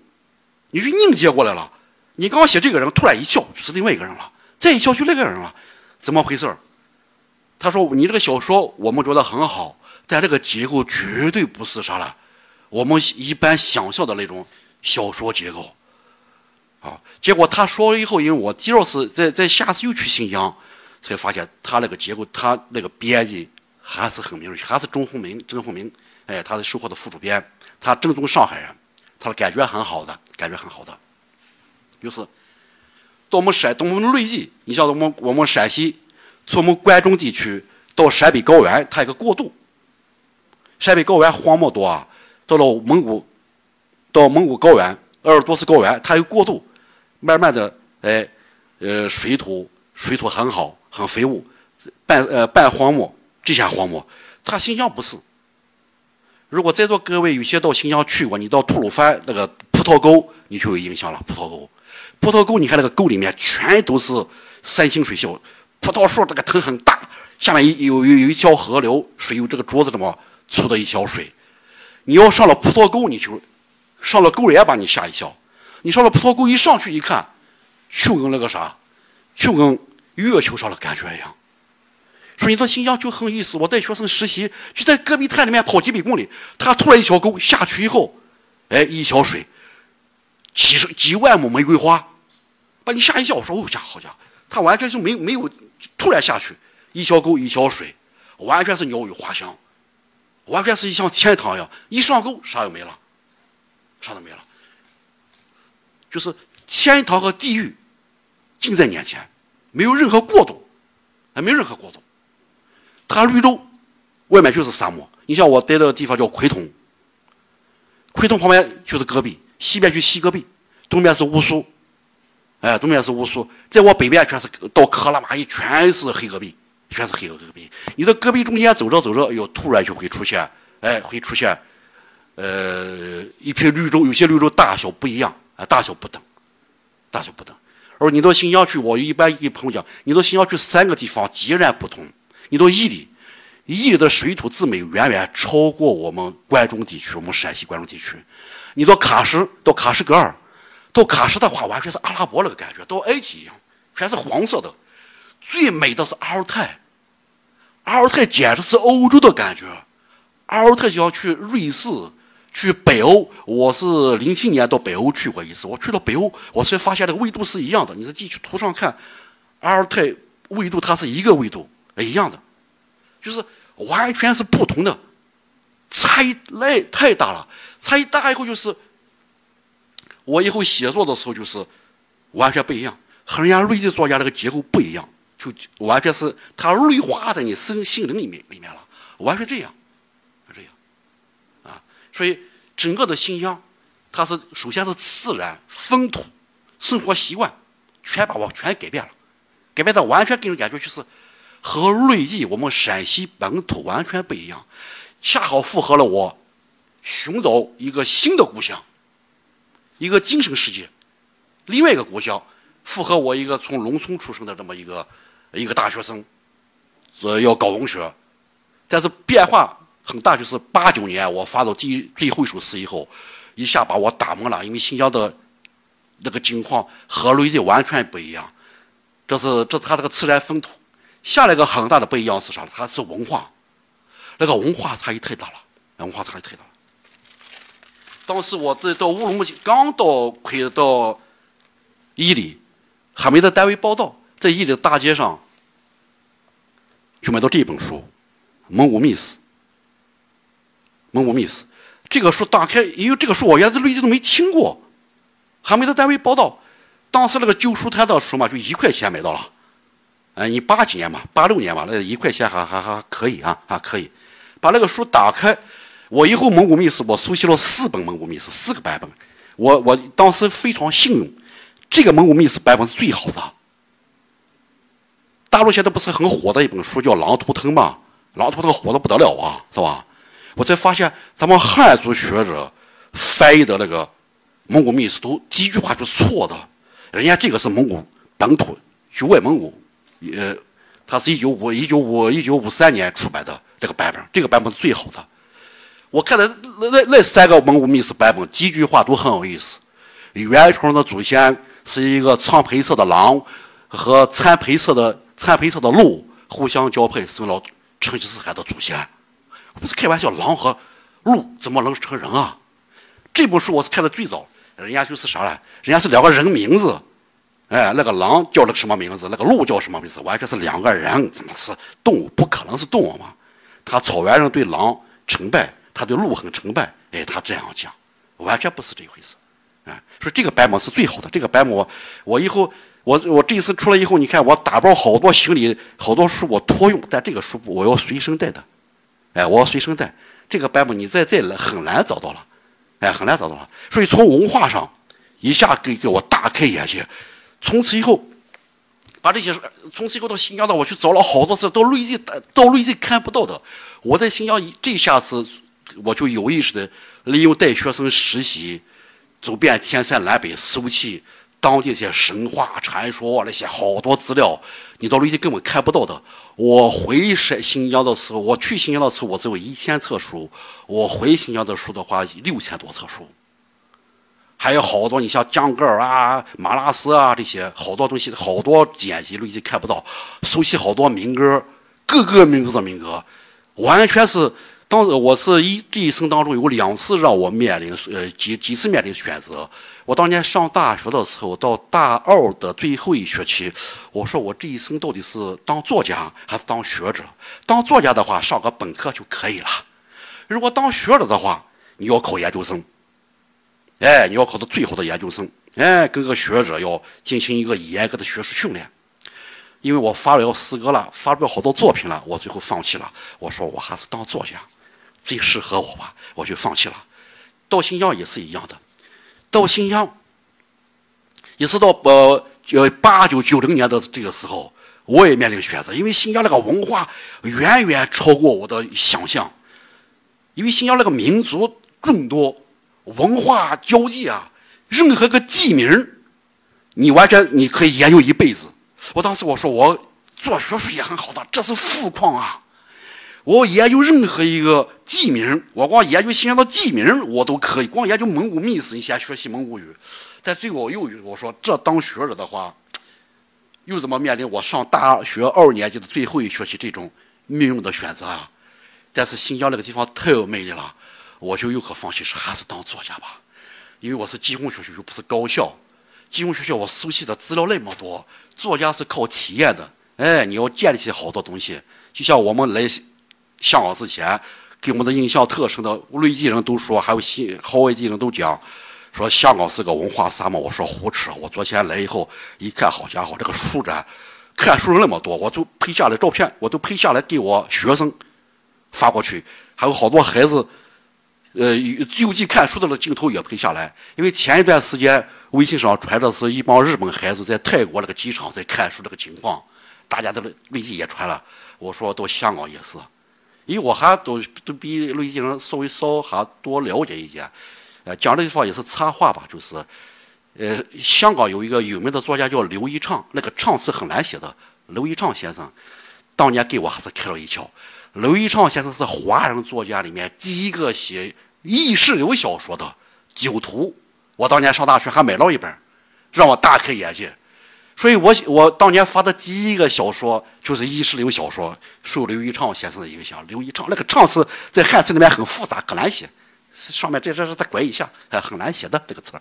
你就凝结过来了。你刚写这个人，突然一笑就是另外一个人了，再一笑就那个人了，怎么回事他说：“你这个小说我们觉得很好，但这个结构绝对不是啥了，我们一般想象的那种小说结构。”结果他说了以后，因为我第二次在在下次又去新疆，才发现他那个结构，他那个编辑还是很明确，还是钟鸿明，郑鸿明，哎，他是收获的副主编，他正宗上海人，他的感觉很好的，感觉很好的。就是到我们陕，到我们内地，你像我们我们陕西，从我们关中地区到陕北高原，它一个过渡。陕北高原荒漠多啊，到了蒙古，到蒙古高原、鄂尔多斯高原，它有过渡。慢慢的，哎，呃，水土水土很好，很肥沃，半呃半荒漠，这下荒漠。它新疆不是。如果在座各位有些到新疆去过，你到吐鲁番那个葡萄沟，你就有印象了。葡萄沟，葡萄沟，你看那个沟里面全都是山清水秀，葡萄树这个藤很大，下面有有有一条河流，水有这个桌子这么粗的一条水。你要上了葡萄沟，你就上了沟也把你吓一跳。你上了葡萄沟一上去一看，就跟那个啥，就跟月球上的感觉一样。说你到新疆就很有意思，我带学生实习，就在戈壁滩里面跑几百公里，他突然一条沟下去以后，哎，一条水，几十几万亩玫瑰花，把你吓一跳。我说哦家好家伙，他完全就没没有突然下去，一条沟一条水，完全是鸟语花香，完全是一像天堂一样。一上沟啥也没了，啥都没了。就是天堂和地狱，近在眼前，没有任何过渡，还没有任何过渡。它绿洲外面就是沙漠。你像我待的地方叫奎通，奎通旁边就是戈壁，西边去西戈壁，东边是乌苏，哎，东边是乌苏，在我北边全是到克拉玛依，全是黑戈壁，全是黑戈壁。你在戈壁中间走着走着，哟，突然就会出现，哎，会出现，呃，一片绿洲，有些绿洲大小不一样。大小不等，大小不等。而你到新疆去，我一般给朋友讲，你到新疆去三个地方截然不同。你到伊犁，伊犁的水土之美远远超过我们关中地区，我们陕西关中地区。你到喀什，到喀什噶尔，到喀什的话，完全是阿拉伯那个感觉，到埃及一样，全是黄色的。最美的是阿尔泰，阿尔泰简直是欧洲的感觉。阿尔泰就要去瑞士。去北欧，我是零七年到北欧去过一次。我去到北欧，我才发现那个纬度是一样的。你在地区图上看，阿尔泰纬度它是一个纬度，一样的，就是完全是不同的，差异那太大了。差异大以后就是，我以后写作的时候就是完全不一样，和人家内地作家那个结构不一样，就完全是它内化在你心心灵里面里面了，完全这样。所以，整个的新疆，它是首先是自然风土、生活习惯，全把我全改变了，改变的完全给人感觉就是和内地我们陕西本土完全不一样，恰好符合了我寻找一个新的故乡，一个精神世界，另外一个故乡，符合我一个从农村出生的这么一个一个大学生，呃，要搞文学，但是变化。很大，就是八九年我发到第最后一首诗以后，一下把我打懵了。因为新疆的那个境况和内地完全不一样，这是这是它这个自然风土。下来个很大的不一样是啥呢？它是文化，那个文化差异太大了，文化差异太大了。当时我在到乌鲁木齐，刚到快到伊犁，还没在单位报道，在伊犁的大街上就买到这本书《蒙古秘史》。蒙古秘史，这个书打开，因为这个书我原来内地都没听过，还没在单位报道。当时那个旧书摊的书嘛，就一块钱买到了。哎，你八几年嘛，八六年嘛，那一块钱还还还可以啊，还可以。把那个书打开，我以后蒙古秘史我熟悉了四本蒙古秘史，四个版本。我我当时非常幸运，这个蒙古秘史版本是最好的。大陆现在不是很火的一本书叫《狼图腾》嘛，《狼图腾》火的不得了啊，是吧？我才发现，咱们汉族学者翻译的那个蒙古秘史都第一句话就是错的，人家这个是蒙古本土，就外蒙古，呃，它是一九五一九五一九五三年出版的这个版本，这个版本是最好的。我看的那那那三个蒙古秘史版本，第一句话都很有意思。元朝的祖先是一个苍配色的狼和惨配色的惨配色的鹿互相交配，生了成吉思汗的祖先。不是开玩笑，狼和鹿怎么能成人啊？这本书我是看的最早，人家就是啥呢？人家是两个人名字，哎，那个狼叫了个什么名字？那个鹿叫什么名字？完全是两个人，怎么是动物？不可能是动物嘛？他草原人对狼崇拜，他对鹿很崇拜，哎，他这样讲，完全不是这一回事。哎，说这个版本是最好的。这个版本我我以后我我这一次出来以后，你看我打包好多行李，好多书我托用，但这个书我要随身带的。哎，我要随身带这个版本，你再再来很难找到了，哎，很难找到了。所以从文化上一下给给我大开眼界。从此以后，把这些从此以后到新疆的，我去找了好多次，到内地到内地看不到的。我在新疆这下次我就有意识的利用带学生实习，走遍天山南北，搜集当地一些神话传说啊那些好多资料，你到累计根本看不到的。我回新疆的时候，我去新疆的时候，我只有一千册书；我回新疆的书的话，六千多册书。还有好多，你像江格尔啊、马拉斯啊这些好多东西，好多简辑累计看不到。熟悉好多民歌，各个民族的民歌，完全是。当时我是一这一生当中有两次让我面临呃几几次面临选择。我当年上大学的时候，到大二的最后一学期，我说我这一生到底是当作家还是当学者？当作家的话，上个本科就可以了；如果当学者的话，你要考研究生。哎，你要考到最好的研究生，哎，跟个学者要进行一个严格的学术训练。因为我发表诗歌了，发表好多作品了，我最后放弃了。我说我还是当作家最适合我吧，我就放弃了。到新疆也是一样的。到新疆，也是到呃呃八九九零年的这个时候，我也面临选择，因为新疆那个文化远远超过我的想象，因为新疆那个民族众多，文化交际啊，任何个地名，你完全你可以研究一辈子。我当时我说我做学术也很好的，这是富矿啊。我研究任何一个地名，我光研究新疆的地名，我都可以。光研究蒙古秘史，你先学习蒙古语。但这个我又我说，这当学者的话，又怎么面临我上大学二年级的最后一学期这种命运的选择啊？但是新疆那个地方太有魅力了，我就又可放弃，是还是当作家吧。因为我是技工学校，又不是高校。技工学校我熟悉的资料那么多，作家是靠体验的。哎，你要建立起好多东西，就像我们来。香港之前给我们的印象特深的内地人都说，还有新海外地人都讲，说香港是个文化沙漠。我说胡扯！我昨天来以后一看，好家伙，这个书展看书人那么多，我都拍下来照片，我都拍下来给我学生发过去，还有好多孩子，呃，就近看书的那镜头也拍下来。因为前一段时间微信上传的是一帮日本孩子在泰国那个机场在看书这个情况，大家都微信也传了。我说到香港也是。因为我还都都比内地人稍微稍还多了解一点，呃，讲的地方也是插话吧，就是，呃，香港有一个有名的作家叫刘一畅，那个畅是很难写的。刘一畅先生当年给我还是开了一窍。刘一畅先生是华人作家里面第一个写意识流小说的《酒徒》，我当年上大学还买了一本，让我大开眼界。所以，我我当年发的第一个小说就是意识流小说，受刘一畅先生的影响。刘一畅那个“畅”字在汉字里面很复杂，可难写。上面这这是再拐一下，哎，很难写的这个词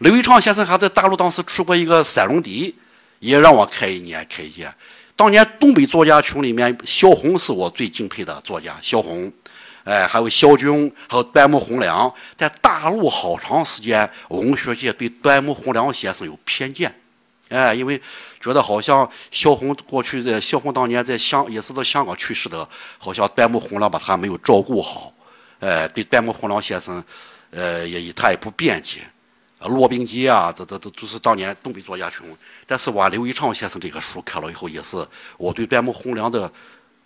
刘一畅先生还在大陆当时出过一个散文集，也让我开一年开一届。当年东北作家群里面，萧红是我最敬佩的作家。萧红，哎，还有萧军，还有端木蕻良，在大陆好长时间，文学界对端木蕻良先生有偏见。哎，因为觉得好像萧红过去在萧红当年在香也是在香港去世的，好像端木蕻良把他没有照顾好，哎，对端木蕻良先生，呃，也他也不辩解。啊骆宾基啊，这这这都是当年东北作家群。但是我刘一畅先生这个书看了以后，也是我对端木蕻良的，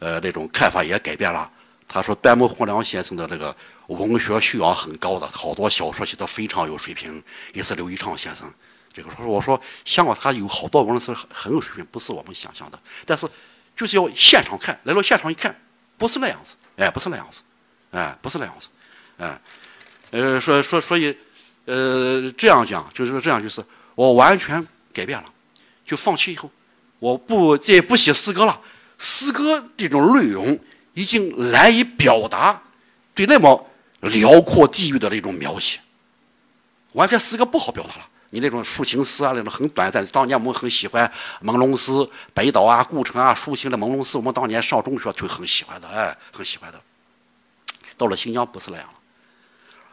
呃，那种看法也改变了。他说端木蕻良先生的那个文学修养很高的，好多小说写的非常有水平，也是刘一畅先生。这个说我说香港他有好多文人是很很有水平，不是我们想象的。但是就是要现场看，来到现场一看，不是那样子，哎，不是那样子，哎，不是那样子，哎，呃，说说所以，呃，这样讲就是这样，就是我完全改变了，就放弃以后，我不再不写诗歌了。诗歌这种内容已经难以表达对那么辽阔地域的那种描写，完全诗歌不好表达了。你那种抒情诗啊，那种很短暂。当年我们很喜欢朦胧诗，北岛啊、顾城啊抒情的朦胧诗，我们当年上中学就很喜欢的，哎，很喜欢的。到了新疆不是那样了，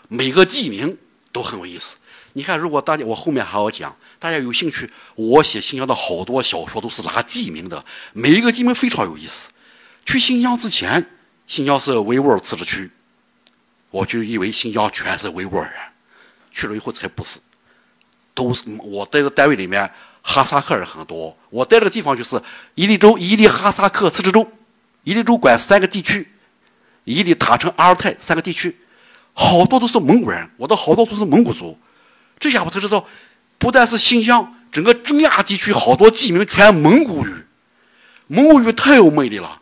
每个地名都很有意思。你看，如果大家我后面还要讲，大家有兴趣，我写新疆的好多小说都是拿地名的，每一个地名非常有意思。去新疆之前，新疆是维吾尔自治区，我就以为新疆全是维吾尔人，去了以后才不是。都是我待的单位里面，哈萨克人很多。我待这个地方就是伊犁州伊犁哈萨克自治州，伊犁州管三个地区，伊犁塔城阿尔泰三个地区，好多都是蒙古人，我的好多都是蒙古族。这下我才知道，不但是新疆，整个中亚地区好多地名全蒙古语，蒙古语太有魅力了。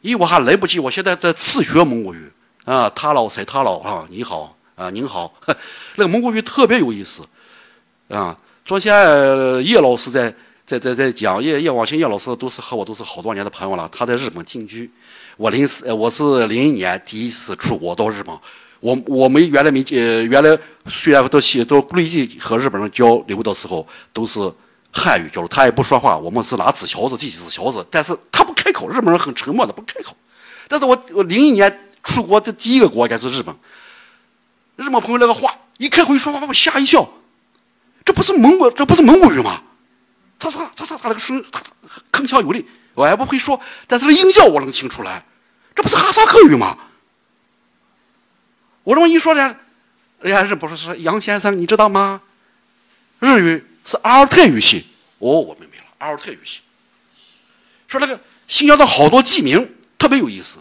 因为我还来不及，我现在在自学蒙古语啊，他老塞他老啊，你好啊，您好，那个蒙古语特别有意思。啊，昨天叶老师在在在在讲，叶叶广清叶老师都是和我都是好多年的朋友了。他在日本定居，我零四我是零一年第一次出国到日本。我我们原来没呃原来虽然都写都累计和日本人交流的时候都是汉语交流，他也不说话，我们是拿纸条子递纸条子，但是他不开口，日本人很沉默的不开口。但是我我零一年出国的第一个国家是日本，日本朋友那个话一开口一说话把我吓一跳。这不是蒙古，这不是蒙古语吗？他他他他他那个声，他铿锵有力，我还不会说，但是那音调我能听出来。这不是哈萨克语吗？我这么一说呢，人家是不是说杨先生，你知道吗？日语是阿尔泰语系。哦，我明白了，阿尔泰语系。说那个新疆的好多地名特别有意思，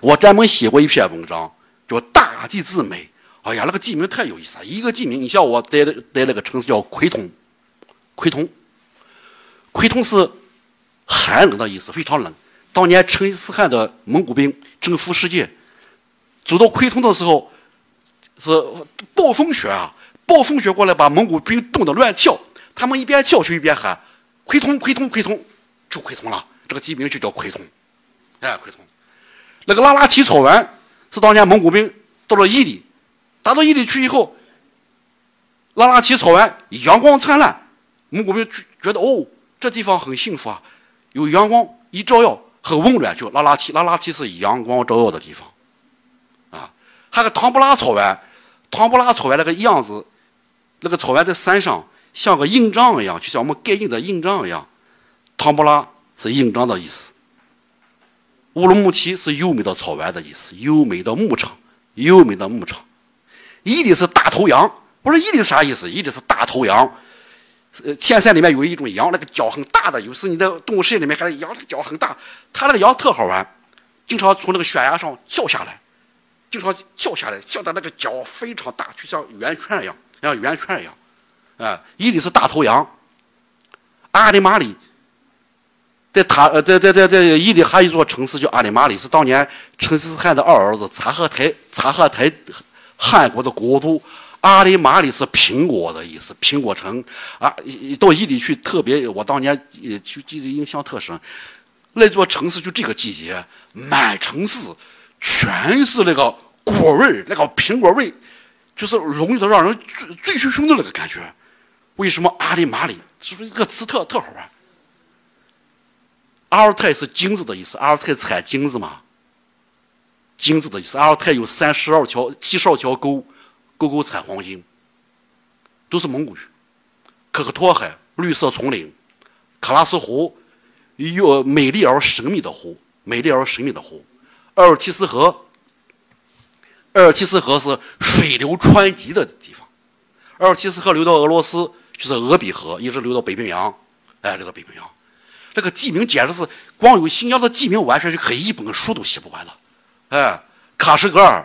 我专门写过一篇文章，叫《大地之美》。哎呀，那个地名太有意思了！一个地名，你像我待的待那个城市叫奎通，奎通，奎通是寒冷的意思，非常冷。当年成吉思汗的蒙古兵征服世界，走到奎通的时候，是暴风雪啊！暴风雪过来，把蒙古兵冻得乱跳。他们一边跳去一边喊：“奎通，奎通，奎通！”就奎通了。这个地名就叫奎通。哎，奎通。那个拉拉齐草原是当年蒙古兵到了伊犁。达到伊犁去以后，拉拉提草原阳光灿烂，蒙古兵觉得哦，这地方很幸福啊，有阳光一照耀，很温暖。就拉拉提，拉拉提是阳光照耀的地方，啊，还有唐布拉草原，唐布拉草原那个样子，那个草原在山上像个印章一样，就像我们盖印的印章一样。唐布拉是印章的意思，乌鲁木齐是优美的草原的意思，优美的牧场，优美的牧场。伊犁是大头羊，我说伊犁是啥意思？伊犁是大头羊。呃，天山里面有一种羊，那个脚很大的，有时你在动物世界里面看到羊，那个脚很大。它那个羊特好玩，经常从那个悬崖上跳下来，经常跳下来，跳的那个脚非常大，就像圆圈一样，像圆圈一样。啊，伊犁是大头羊。阿里马里，在塔呃在在在在伊犁还有一座城市叫阿里马里，是当年成吉思汗的二儿子察合台察合台。汉国的国都阿里马里是苹果的意思，苹果城啊，到伊犁去特别，我当年也就记得印象特深。那座城市就这个季节，满城市全是那个果味那个苹果味，就是浓郁的让人醉醉醺醺的那个感觉。为什么阿里马里？是不是一个词特特好玩？阿尔泰是金子的意思，阿尔泰产金子嘛。金子的意思，阿尔泰有三十二条、七十二条沟，沟沟产黄金，都是蒙古语。可可托海，绿色丛林；喀拉斯湖，有美丽而神秘的湖，美丽而神秘的湖。阿尔提斯河，阿尔提斯河是水流湍急的地方。阿尔提斯河流到俄罗斯，就是俄比河，一直流到北冰洋，哎，流到北冰洋。这个地名简直是光有新疆的地名，完全是可以一本书都写不完的。哎，喀什噶尔。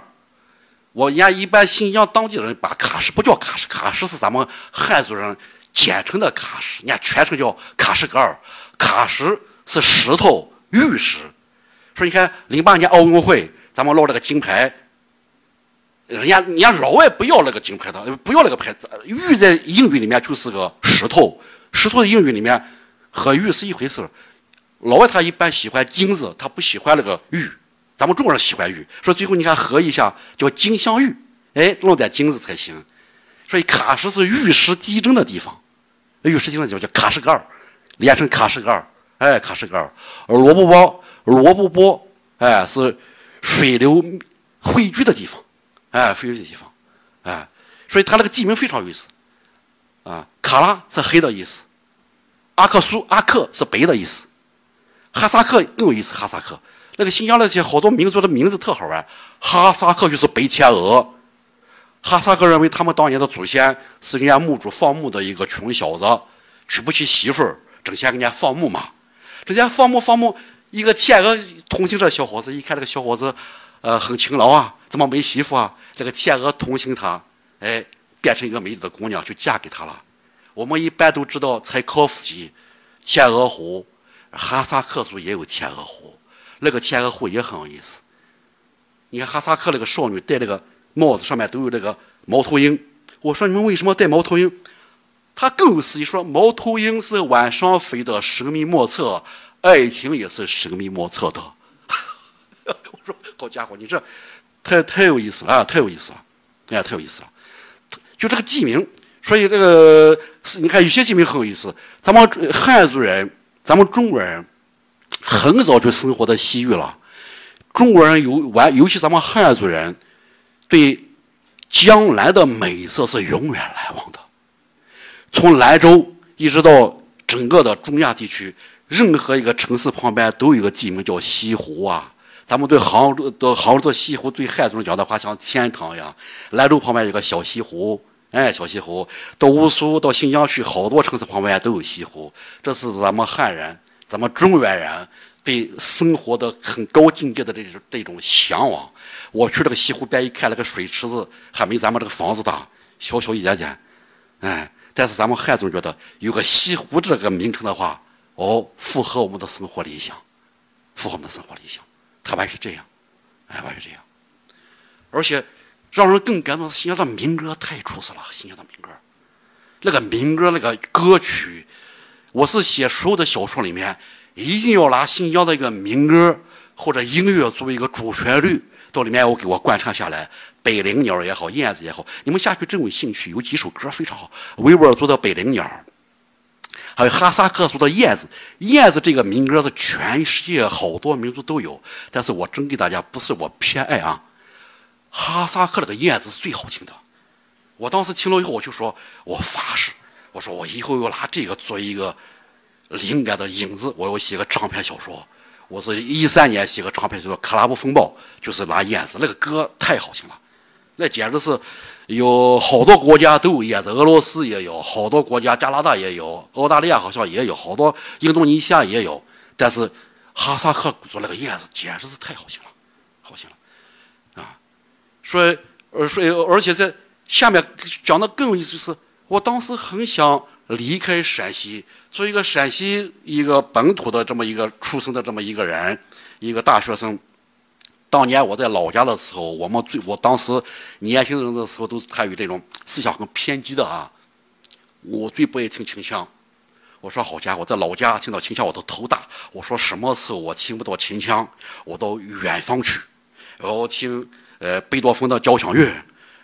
我人家一般新疆当地人把喀什不叫喀什，喀什是咱们汉族人简称的喀什，人家全称叫喀什噶尔。喀什是石头玉石。说你看零八年奥运会，咱们捞了个金牌，人家人家老外不要那个金牌的，不要那个牌子。玉在英语里面就是个石头，石头的英语里面和玉是一回事老外他一般喜欢金子，他不喜欢那个玉。咱们中国人喜欢玉，说最后你看合一下叫金镶玉，哎，弄点金子才行。所以喀什是玉石集中的地方，玉石集中的地方叫喀什噶尔，连成喀什噶尔，哎，喀什噶尔。而罗布泊，罗布泊，哎，是水流汇聚的地方，哎，汇聚的地方，哎，所以它那个地名非常有意思，啊，喀拉是黑的意思，阿克苏阿克是白的意思，哈萨克更有意思，哈萨克。那个新疆那些好多民族的名字特好玩，哈萨克就是白天鹅。哈萨克认为他们当年的祖先是人家墓主放牧的一个穷小子，娶不起媳妇儿，整天给人家放牧嘛。整天放牧放牧，一个天鹅同情这小伙子，一看这个小伙子，呃，很勤劳啊，怎么没媳妇啊？这个天鹅同情他，哎，变成一个美丽的姑娘，就嫁给他了。我们一般都知道柴可夫斯基《天鹅湖》，哈萨克族也有天鹅湖。那个天鹅湖也很有意思。你看哈萨克那个少女戴那个帽子，上面都有那个猫头鹰。我说你们为什么戴猫头鹰？他更有诗意说：猫头鹰是晚上飞的，神秘莫测；爱情也是神秘莫测的。我说好家伙，你这太太有意思了啊，太有意思了，哎呀，太有意思了。就这个地名，所以这个是你看有些地名很有意思。咱们汉族人，咱们中国人。很早就生活在西域了。中国人有完，尤其咱们汉族人，对江南的美色是永远难忘的。从兰州一直到整个的中亚地区，任何一个城市旁边都有一个地名叫西湖啊。咱们对杭州的杭州的西湖，对汉族人讲的话像天堂一样。兰州旁边有个小西湖，哎，小西湖。到乌苏到新疆去，好多城市旁边都有西湖。这是咱们汉人。咱们中原人对生活的很高境界的这种这种向往。我去这个西湖边一看，那个水池子还没咱们这个房子大，小小一点点，哎。但是咱们汉族觉得有个西湖这个名称的话，哦，符合我们的生活理想，符合我们的生活理想。它完是这样，哎，完是这样。而且让人更感动的是，新疆的民歌太出色了。新疆的民歌，那个民歌那个歌曲。我是写所有的小说里面，一定要拿新疆的一个民歌或者音乐作为一个主旋律，到里面我给我贯穿下来。北灵鸟也好，燕子也好，你们下去真有兴趣，有几首歌非常好。维吾尔族的北灵鸟，还有哈萨克族的燕子。燕子这个民歌是全世界好多民族都有，但是我真给大家不是我偏爱啊。哈萨克那个燕子是最好听的。我当时听了以后，我就说，我发誓。我说我以后要拿这个做一个灵感的影子，我要写个长篇小说。我是一三年写个长篇小说《克拉布风暴》，就是拿燕子那个歌太好听了，那简直是有好多国家都有燕子，俄罗斯也有，好多国家加拿大也有，澳大利亚好像也有，好多印度尼西亚也有。但是哈萨克族那个燕子简直是太好听了，好听了啊！所以，呃，所以，而且在下面讲的更有意思是。我当时很想离开陕西，做一个陕西一个本土的这么一个出生的这么一个人，一个大学生。当年我在老家的时候，我们最我当时年轻人的时候都是参与这种思想很偏激的啊。我最不爱听秦腔，我说好家伙，在老家听到秦腔我都头大。我说什么时候我听不到秦腔，我到远方去，我要听呃贝多芬的交响乐，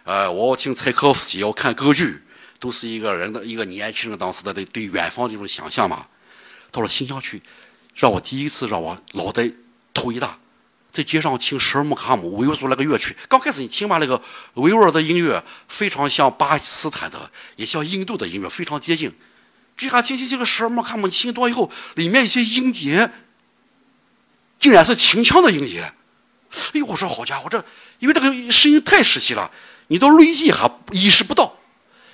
呃我要听柴可夫斯基，要看歌剧。都是一个人的一个年轻人当时的对对远方这种想象嘛。到了新疆去，让我第一次让我脑袋头一大，在街上听十尔木卡姆维吾尔族那个乐曲。刚开始你听吧，那个维吾尔的音乐非常像巴基斯坦的，也像印度的音乐，非常接近。这下听听这个十尔木卡姆听多以后，里面一些音节竟然是秦腔的音节。哎呦，我说好家伙，这因为这个声音太熟悉了，你到内地还意识不到。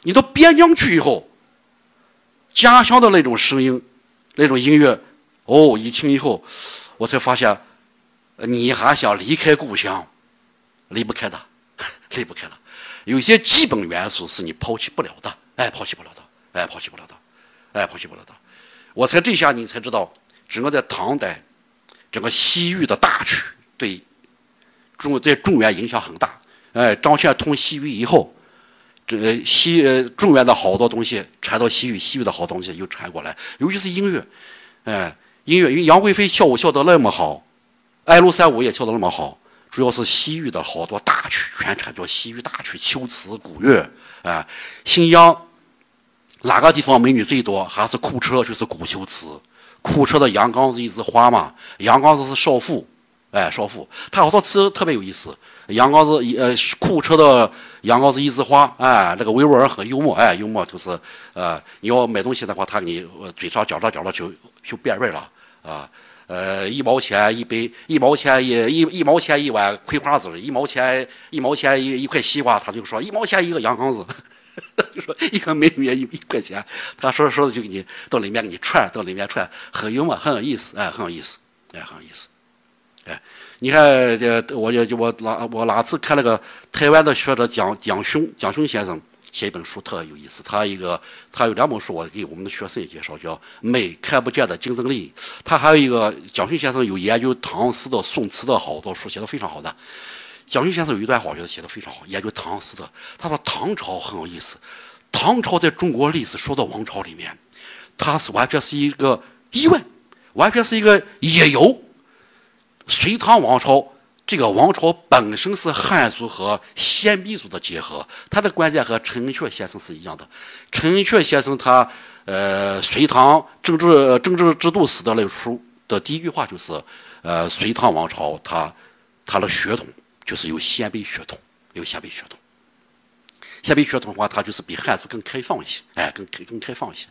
你到边疆去以后，家乡的那种声音、那种音乐，哦，一听以后，我才发现，你还想离开故乡，离不开的，离不开的。有些基本元素是你抛弃不了的，哎，抛弃不了的，哎，抛弃不了的，哎，抛弃不了的。我才这下你才知道，整个在唐代，整个西域的大曲对中对中原影响很大。哎，张骞通西域以后，这西呃中原的好多东西传到西域，西域的好东西又传过来，尤其是音乐，哎，音乐，因为杨贵妃跳舞跳得那么好。爱庐山舞也跳得那么好，主要是西域的好多大曲全传叫西域大曲、秋词、古乐啊。新疆哪个地方美女最多？还是库车，就是古秋词。库车的杨刚子一枝花嘛，杨刚子是少妇，哎，少妇，他好多词特别有意思。杨刚子呃，库车的杨刚子一枝花，哎，那个维吾尔很幽默，哎，幽默就是呃，你要买东西的话，他给你嘴上嚼着嚼着就就变味了啊。呃，一毛钱一杯，一毛钱一一一毛钱一碗葵花籽，一毛钱一毛钱一一块西瓜，他就说一毛钱一个羊羔子，就说一个美女一一块钱，他说着说着就给你到里面给你串，到里面串，很幽默，很有意思，哎，很有意思，哎，很有意思，你看，这我就我哪我哪次看那个台湾的学者蒋蒋勋蒋勋先生。写一本书特有意思，他一个他有两本书，我给我们的学生也介绍，叫《美看不见的竞争力》。他还有一个蒋勋先生有研究唐诗的、宋词的好多书，写的非常好的。蒋勋先生有一段话，我觉得写的非常好，研究唐诗的。他说唐朝很有意思，唐朝在中国历史说的王朝里面，它是完全是一个意外，完全是一个野游。隋唐王朝。这个王朝本身是汉族和鲜卑族的结合，他的观点和陈寅恪先生是一样的。陈寅恪先生他呃，隋唐政治政治制度史的那书的第一句话就是，呃，隋唐王朝他他的血统就是有鲜卑血统，有鲜卑血统。鲜卑血统的话，他就是比汉族更开放一些，哎，更更开放一些。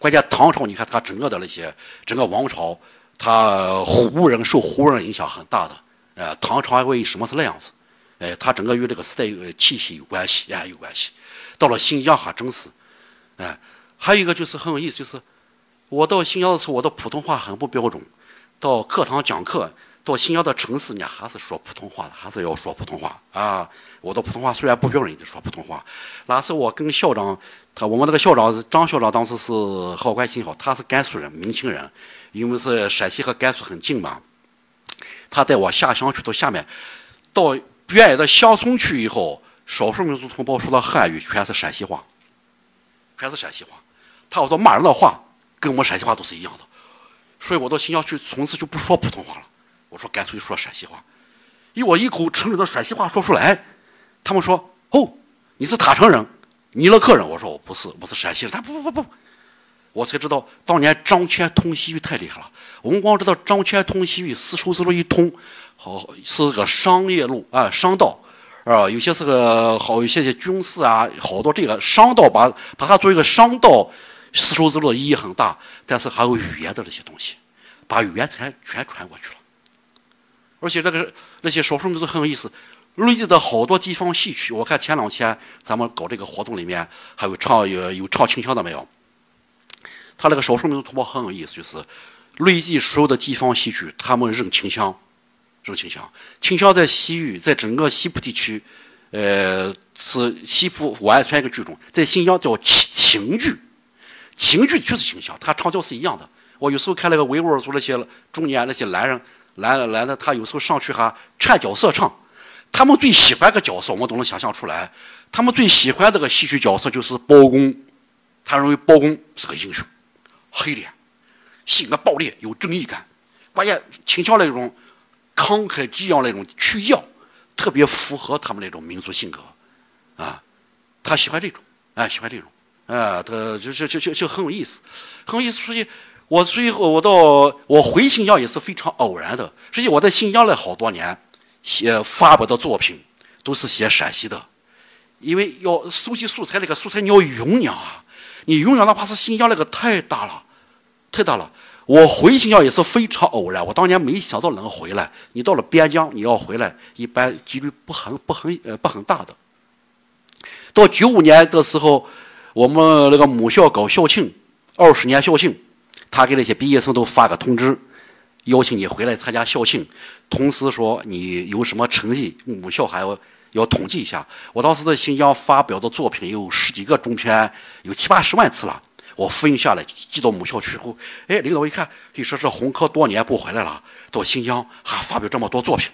关键唐朝，你看他整个的那些整个王朝，他胡人受胡人影响很大的。呃，唐朝为什么是那样子？哎，它整个与这个时代有气息有关系，哎，有关系。到了新疆还真是，哎，还有一个就是很有意思，就是我到新疆的时候，我的普通话很不标准。到课堂讲课，到新疆的城市，你还是说普通话的，还是要说普通话啊。我的普通话虽然不标准，也得说普通话。那次我跟校长，他我们那个校长张校长当时是好关系好，他是甘肃人，明清人，因为是陕西和甘肃很近嘛。他带我下乡去，到下面，到原来的乡村去以后，少数民族同胞说的汉语全是陕西话，全是陕西话。他我说骂人的话跟我们陕西话都是一样的，所以我到新疆去，从此就不说普通话了。我说干脆说陕西话，以我一口纯正的陕西话说出来，他们说哦，你是塔城人，尼勒克人。我说我不是，我是陕西人。他不不不不。我才知道，当年张骞通西域太厉害了。我们光知道张骞通西域，丝绸之路一通，好是个商业路啊，商道啊，有些是个好，有些些军事啊，好多这个商道把把它作为一个商道，丝绸之路的意义很大。但是还有语言的那些东西，把语言全全传过去了。而且这个那些少数民族很有意思，内地的好多地方戏曲，我看前两天咱们搞这个活动里面，还有唱有有唱清腔的没有？他那个少数民族同胞很有意思，就是内地所有的地方戏曲，他们认秦腔，认秦腔。秦腔在西域，在整个西部地区，呃，是西部完全一个剧种。在新疆叫秦秦剧，秦剧就是秦腔，他唱调是一样的。我有时候看那个维吾尔族那些中年那些男人，男男的，他有时候上去还串角色唱。他们最喜欢个角色，我们都能想象出来。他们最喜欢这个戏曲角色就是包公，他认为包公是个英雄。黑脸，性格暴烈，有正义感，关键秦腔那种慷慨激昂那种去要，特别符合他们那种民族性格，啊，他喜欢这种，哎，喜欢这种，啊，他就就就就就很有意思，很有意思。所以，我最后我到我回新疆也是非常偶然的。实际我在新疆了好多年，写发表的作品都是写陕西的，因为要收集素材，那个素材你要酝酿啊，你酝酿的话是新疆那个太大了。太大了！我回新疆也是非常偶然。我当年没想到能回来。你到了边疆，你要回来，一般几率不很不很呃不很大的。到九五年的时候，我们那个母校搞校庆，二十年校庆，他给那些毕业生都发个通知，邀请你回来参加校庆，同时说你有什么成绩，母校还要要统计一下。我当时在新疆发表的作品有十几个中篇，有七八十万次了。我复印下来寄到母校去后，哎，领导一看，一说是红科多年不回来了，到新疆还发表这么多作品。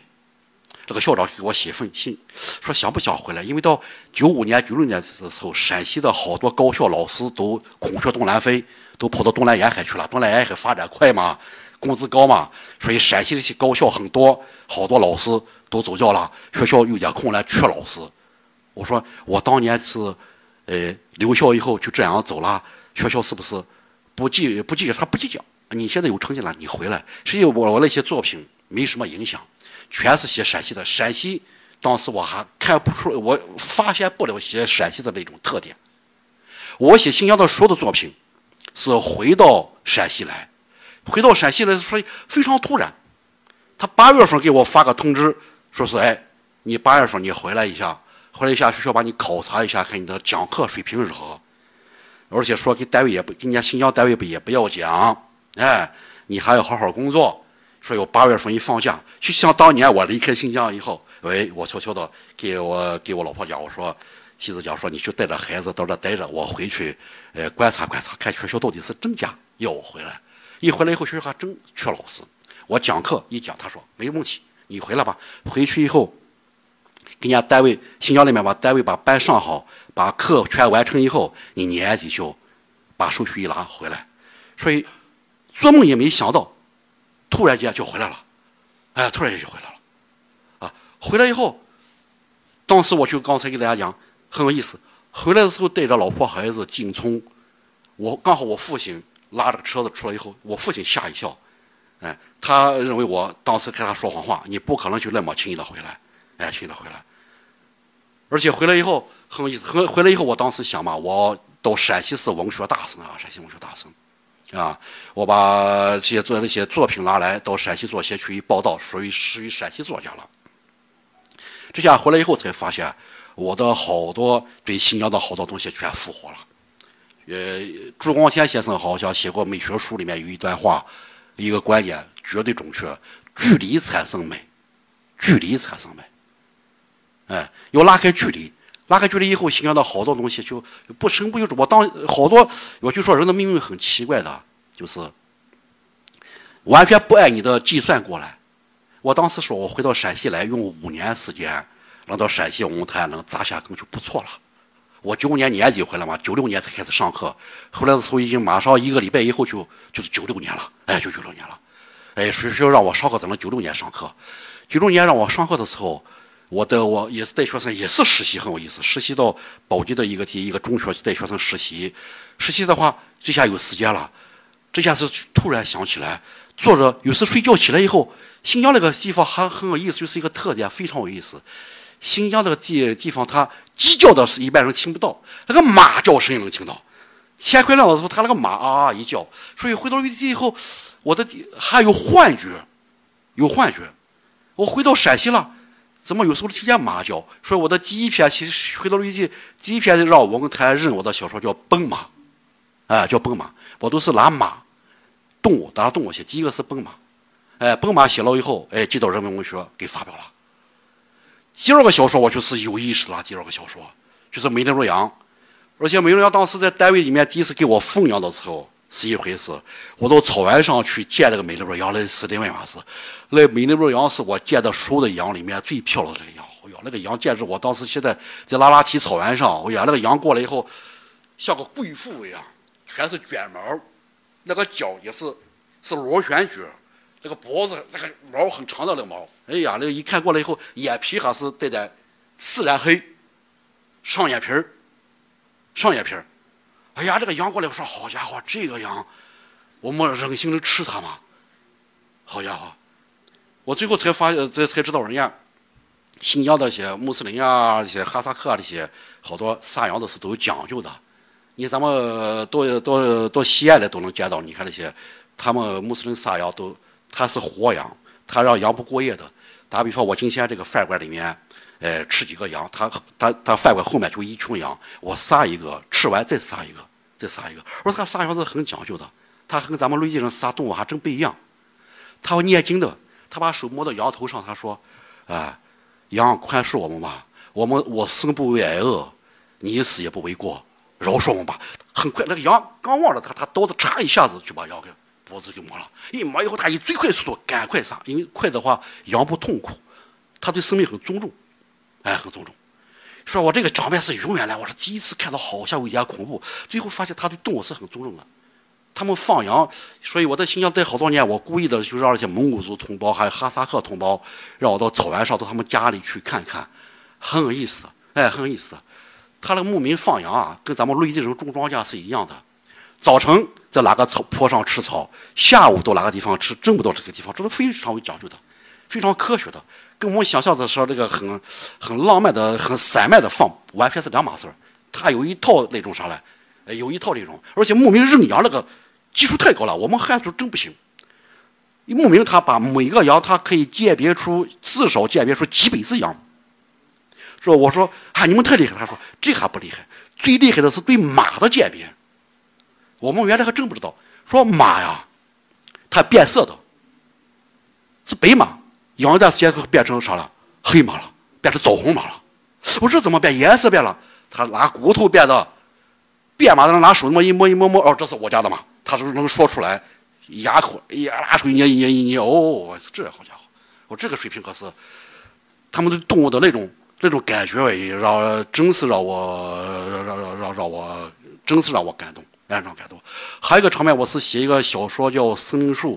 这个校长给我写封信，说想不想回来？因为到九五年、九六年的时候，陕西的好多高校老师都孔雀东南飞，都跑到东南沿海去了。东南沿海发展快嘛，工资高嘛，所以陕西这些高校很多，好多老师都走教了，学校有点困难，缺老师。我说我当年是，呃，留校以后就这样走了，学校是不是不计不计他不计较？你现在有成绩了，你回来。实际我我那些作品没什么影响。全是写陕西的，陕西当时我还看不出，我发现不了写陕西的那种特点。我写新疆的所有的作品，是回到陕西来，回到陕西来，所以非常突然。他八月份给我发个通知，说是哎，你八月份你回来一下，回来一下学校把你考察一下，看你的讲课水平如何。而且说给单位也不，今年新疆单位不也不要讲，哎，你还要好好工作。说有八月份一放假，就像当年我离开新疆以后，喂，我悄悄的给我给我老婆讲，我说妻子讲说，你去带着孩子到这待着，我回去，呃，观察观察，看学校到底是真假，要我回来。一回来以后，学校还真缺老师。我讲课一讲，他说没问题，你回来吧。回去以后，给人家单位新疆那边把单位把班上好，把课全完成以后，你年底就把手续一拿回来。所以做梦也没想到。突然间就回来了，哎，突然间就回来了，啊，回来以后，当时我就刚才给大家讲很有意思。回来的时候带着老婆孩子进村，我刚好我父亲拉着车子出来以后，我父亲吓一跳，哎，他认为我当时跟他说谎话，你不可能就那么轻易的回来，哎，轻易的回来。而且回来以后很有意思，回回来以后我当时想嘛，我到陕西是文学大省啊，陕西文学大省。啊！我把这些做那些作品拿来到陕西作协去报道，属于属于陕西作家了。这下回来以后才发现，我的好多对新疆的好多东西全复活了。呃，朱光潜先生好像写过美学书，里面有一段话，一个观点绝对准确：距离产生美，距离产生美。哎，要拉开距离。拉开距离以后，新疆的好多东西就不声不由我当好多，我就说人的命运很奇怪的，就是完全不按你的计算过来。我当时说我回到陕西来，用五年时间，能到陕西文坛能扎下根就不错了。我九五年年底回来嘛，九六年才开始上课，回来的时候已经马上一个礼拜以后就就是九六年了，哎，就九六年了。哎，学校让我上课，只能九六年上课。九六年让我上课的时候。我的我也是带学生，也是实习很有意思。实习到宝鸡的一个地一个中学去带学生实习，实习的话这下有时间了，这下是突然想起来，坐着有时睡觉起来以后，新疆那个地方还很有意思，就是一个特点，非常有意思。新疆这个地地方，它鸡叫的是一般人听不到，那个马叫声音能听到。天快亮的时候，它那个马啊啊一叫，所以回到内地以后，我的还有幻觉，有幻觉，我回到陕西了。怎么有时候听见马叫？说我的第一篇，其实回到日记，第一篇让文坛认我的小说叫《奔马》，哎，叫《奔马》，我都是拿马，动物，当动物写。第一个是《奔马》，哎，《奔马》写了以后，哎，寄到人民文学给发表了。第二个小说我就是有意识了，第二个小说就是《美丽如羊》，而且《美丽如羊》当时在单位里面第一次给我奉养的时候。是一回事，我到草原上去见那个美丽鹿羊，那是另外一码事。那美丽鹿羊是我见的所有的羊里面最漂亮的羊。哎呀，那个羊简直，我当时现在在拉拉提草原上，哎呀，那个羊过来以后，像个贵妇一样，全是卷毛，那个脚也是是螺旋卷，那个脖子那个毛很长的那个毛。哎呀，那个一看过来以后，眼皮还是带点自然黑，上眼皮儿，上眼皮儿。哎呀，这个羊过来，我说好家伙，这个羊，我们忍心能吃它吗？好家伙，我最后才发现，才才知道人家新疆的些穆斯林啊，这些哈萨克啊，这些好多杀羊的是都有讲究的。你咱们到到到西安来都能见到，你看那些他们穆斯林杀羊都，他是活羊，他让羊不过夜的。打比方，我今天这个饭馆里面。哎，吃几个羊，他他他饭馆后面就一群羊，我杀一个，吃完再杀一个，再杀一个。我说他杀羊是很讲究的，他跟咱们内地人杀动物还真不一样。他要念经的，他把手摸到羊头上，他说：“啊，羊宽恕我们吧，我们我生不为恶，你死也不为过，饶恕我们吧。”很快，那个羊刚望着他，他刀子嚓一下子就把羊给脖子给磨了。一磨以后，他以最快速度赶快杀，因为快的话羊不痛苦，他对生命很尊重，哎，很尊重。说我这个长辈是永远来，我是第一次看到好像有点恐怖。最后发现他对动物是很尊重的。他们放羊，所以我在新疆待好多年，我故意的就让那些蒙古族同胞还有哈萨克同胞，让我到草原上到他们家里去看看，很有意思，哎，很有意思。他那个牧民放羊啊，跟咱们内地人种庄稼是一样的。早晨在哪个草坡上吃草，下午到哪个地方吃，正午到这个地方，这是非常有讲究的，非常科学的。跟我们想象的说这个很很浪漫的、很散漫的放，完全是两码事儿。他有一套那种啥嘞？有一套这种，而且牧民认羊那个技术太高了，我们汉族真不行。牧民他把每个羊，他可以鉴别出至少鉴别出几百只羊。说我说啊，你们太厉害。他说这还不厉害，最厉害的是对马的鉴别。我们原来还真不知道，说马呀，它变色的，是白马。养一段时间后变成啥了？黑马了，变成枣红马了。我说怎么变？颜色变了。他拿骨头变的，变马的拿手那么一摸一摸摸，哦，这是我家的马。他是能说出来，牙口呀，拿手一捏一捏一捏，哦，这好家伙，我这个水平可是，他们对动物的那种那种感觉，让真是让我让让让让我真是让我感动，非常感动。还有一个场面，我是写一个小说叫《生命树》。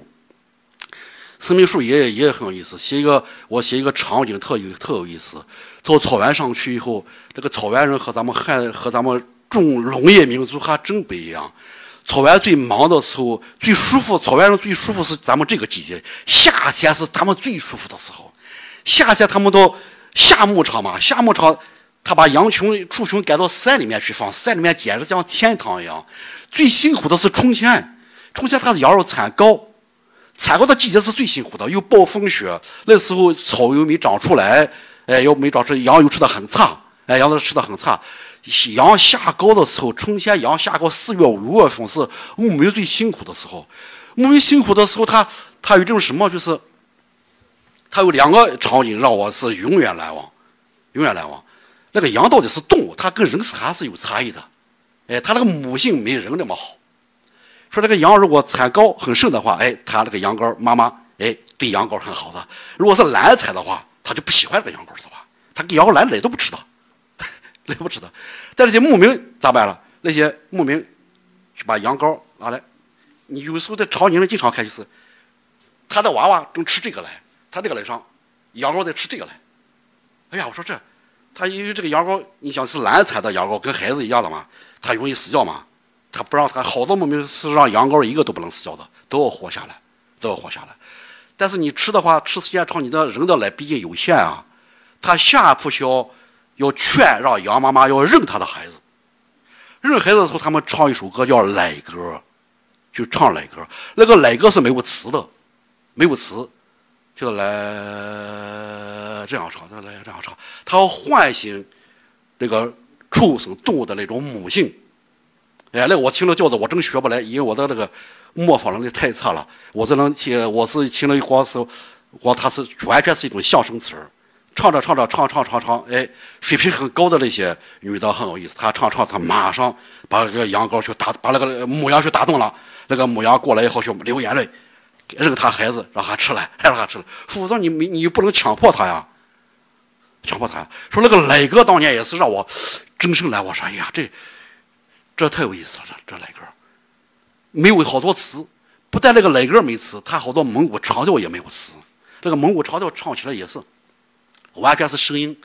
生命树也也很有意思，写一个我写一个场景特有特有意思。到草原上去以后，这个草原人和咱们汉和咱们种农业民族还真不一样。草原最忙的时候，最舒服，草原人最舒服是咱们这个季节，夏天是他们最舒服的时候。夏天他们到下牧场嘛，下牧场他把羊群畜群赶到山里面去放，山里面简直像天堂一样。最辛苦的是春天，春天他是羊肉产高。产高的季节是最辛苦的，又暴风雪，那时候草又没长出来，哎，又没长出，羊又吃的很差，哎，羊都吃的很差。羊下高的时候，春天羊下羔，四月五月份是牧民最辛苦的时候。牧民辛苦的时候，他他有这种什么，就是他有两个场景让我是永远难忘，永远难忘。那个羊到底是动物，它跟人是还是有差异的，哎，它那个母性没人那么好。说这个羊如果产羔很盛的话，哎，它那个羊羔妈妈，哎，对羊羔很好的。如果是懒产的话，它就不喜欢这个羊羔，知道吧？它给羊羔奶都不吃的，奶不吃的。但那些牧民咋办了？那些牧民去把羊羔拿来，你有时候在场景里经常看，就是他的娃娃正吃这个奶，他这个奶上，羊羔在吃这个奶。哎呀，我说这，他因为这个羊羔，你想是懒产的羊羔，跟孩子一样的嘛，他容易死掉嘛。他不让他好多牧民是让羊羔一个都不能死掉的，都要活下来，都要活下来。但是你吃的话，吃时间长，你的人的奶毕竟有限啊。他下一步需要要劝让羊妈妈要认他的孩子，认孩子的时候，他们唱一首歌叫奶歌，就唱奶歌。那个奶歌是没有词的，没有词，就来这样唱，来这样唱。他要唤醒这个畜生动物的那种母性。哎，那我听了教子，我真学不来，因为我的那个模仿能力太差了。我只能听，我是听了光是光，它是完全是一种相声词儿，唱着唱着唱唱唱唱，哎，水平很高的那些女的很有意思，她唱唱，她马上把那个羊羔去打，把那个母羊去打动了。那个母羊过来以后就流眼泪，认他孩子，让他吃了，还让他吃了。否则你没你不能强迫他呀，强迫他。说那个磊哥当年也是让我真生来，我，说哎呀这。这太有意思了，这这奶歌没有好多词，不但那个奶歌没词，他好多蒙古长调也没有词。那个蒙古长调唱起来也是完全是声音，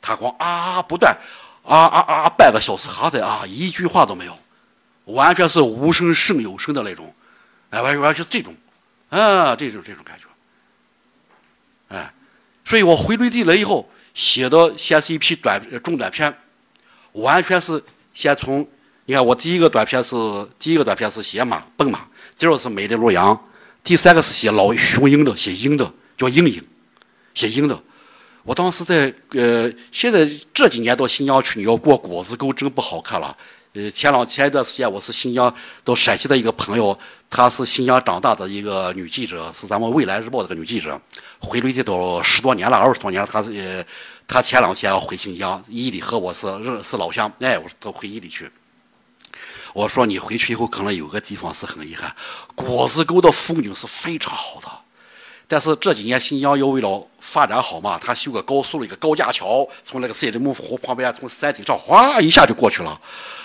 他光啊不断啊啊啊半个小时还在啊，一句话都没有，完全是无声胜有声的那种，哎，完完全是这种，啊，这种这种感觉，哎，所以我回内地来以后写的先是一批短中短篇，完全是先从。你看，我第一个短片是第一个短片是写马奔马，第二个是美的洛阳，第三个是写老雄鹰的，写鹰的叫鹰鹰，写鹰的。我当时在呃，现在这几年到新疆去，你要过果子沟真不好看了。呃，前两前一段时间我是新疆到陕西的一个朋友，她是新疆长大的一个女记者，是咱们未来日报这个女记者，回内地都十多年了，二十多年了。她是呃，她前两天回新疆，伊犁和我是认是老乡，哎，我说都回伊犁去。我说你回去以后可能有个地方是很遗憾，果子沟的风景是非常好的，但是这几年新疆又为了发展好嘛，他修个高速一个高架桥，从那个赛里木湖旁边从山顶上哗一下就过去了，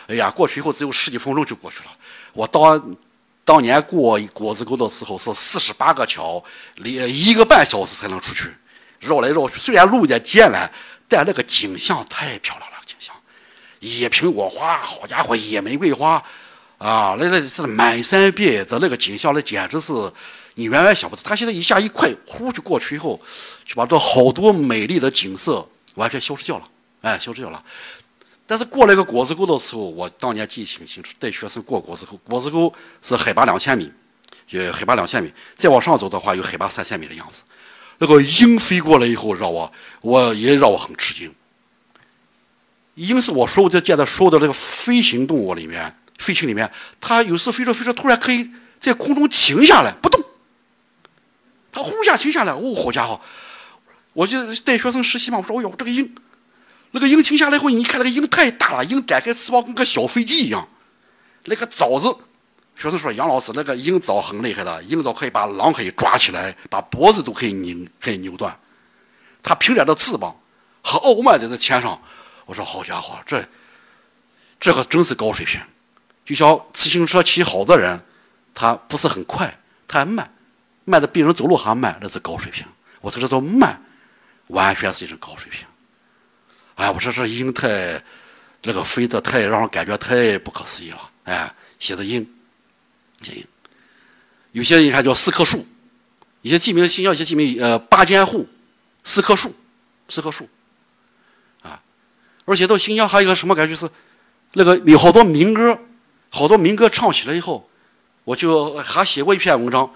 哎呀，过去以后只有十几分钟就过去了。我当当年过果子沟的时候是四十八个桥，连一个半小时才能出去，绕来绕去，虽然路有点艰难，但那个景象太漂亮了。野苹果花，好家伙，野玫瑰花，啊，那那是满山遍野的那个景象，那简直是你远远想不到。他现在一下一快，呼就过去以后，就把这好多美丽的景色完全消失掉了，哎，消失掉了。但是过那个果子沟的时候，我当年记忆挺清楚，带学生过果子沟，果子沟是海拔两千米，就海拔两千米，再往上走的话有海拔三千米的样子。那个鹰飞过来以后，让我我也让我很吃惊。鹰是我说的见的所有的那个飞行动物里面，飞禽里面，它有时飞着飞着，突然可以在空中停下来不动。它呼一下停下来，哦，好家伙！我就带学生实习嘛，我说，哎呦，这个鹰，那个鹰停下来后，你看那个鹰太大了，鹰展开翅膀跟个小飞机一样。那个爪子，学生说杨老师，那个鹰爪很厉害的，鹰爪可以把狼可以抓起来，把脖子都可以拧，可以扭断。它平展的翅膀和傲慢在那天上。我说好家伙，这这个真是高水平。就像自行车骑好的人，他不是很快，他还慢，慢的比人走路还慢，那是高水平。我说这叫慢，完全是一种高水平。哎，我说这鹰太这个飞的太让人感觉太不可思议了。哎，写的鹰，写鹰，有些人还叫四棵树，一些地名新疆一些地名呃八间户，四棵树，四棵树。而且到新疆还有一个什么感觉是，那个有好多民歌，好多民歌唱起来以后，我就还写过一篇文章。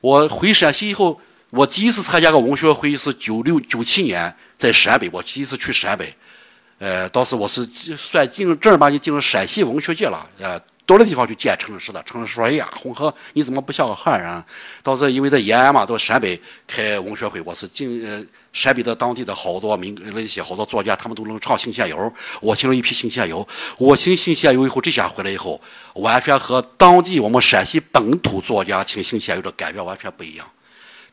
我回陕西以后，我第一次参加个文学会是九六九七年在陕北，我第一次去陕北，呃，当时我是算进正儿八经进入陕西文学界了，呃。多的地方去见城市的，城市说：“哎呀，红河，你怎么不像个汉人？”当时因为在延安嘛，到陕北开文学会，我是进呃陕北的当地的好多民那些好多作家，他们都能唱《信县游》，我听了一批《信县游》，我听《信县游》以后，这下回来以后，完全和当地我们陕西本土作家听《信县游》的感觉完全不一样。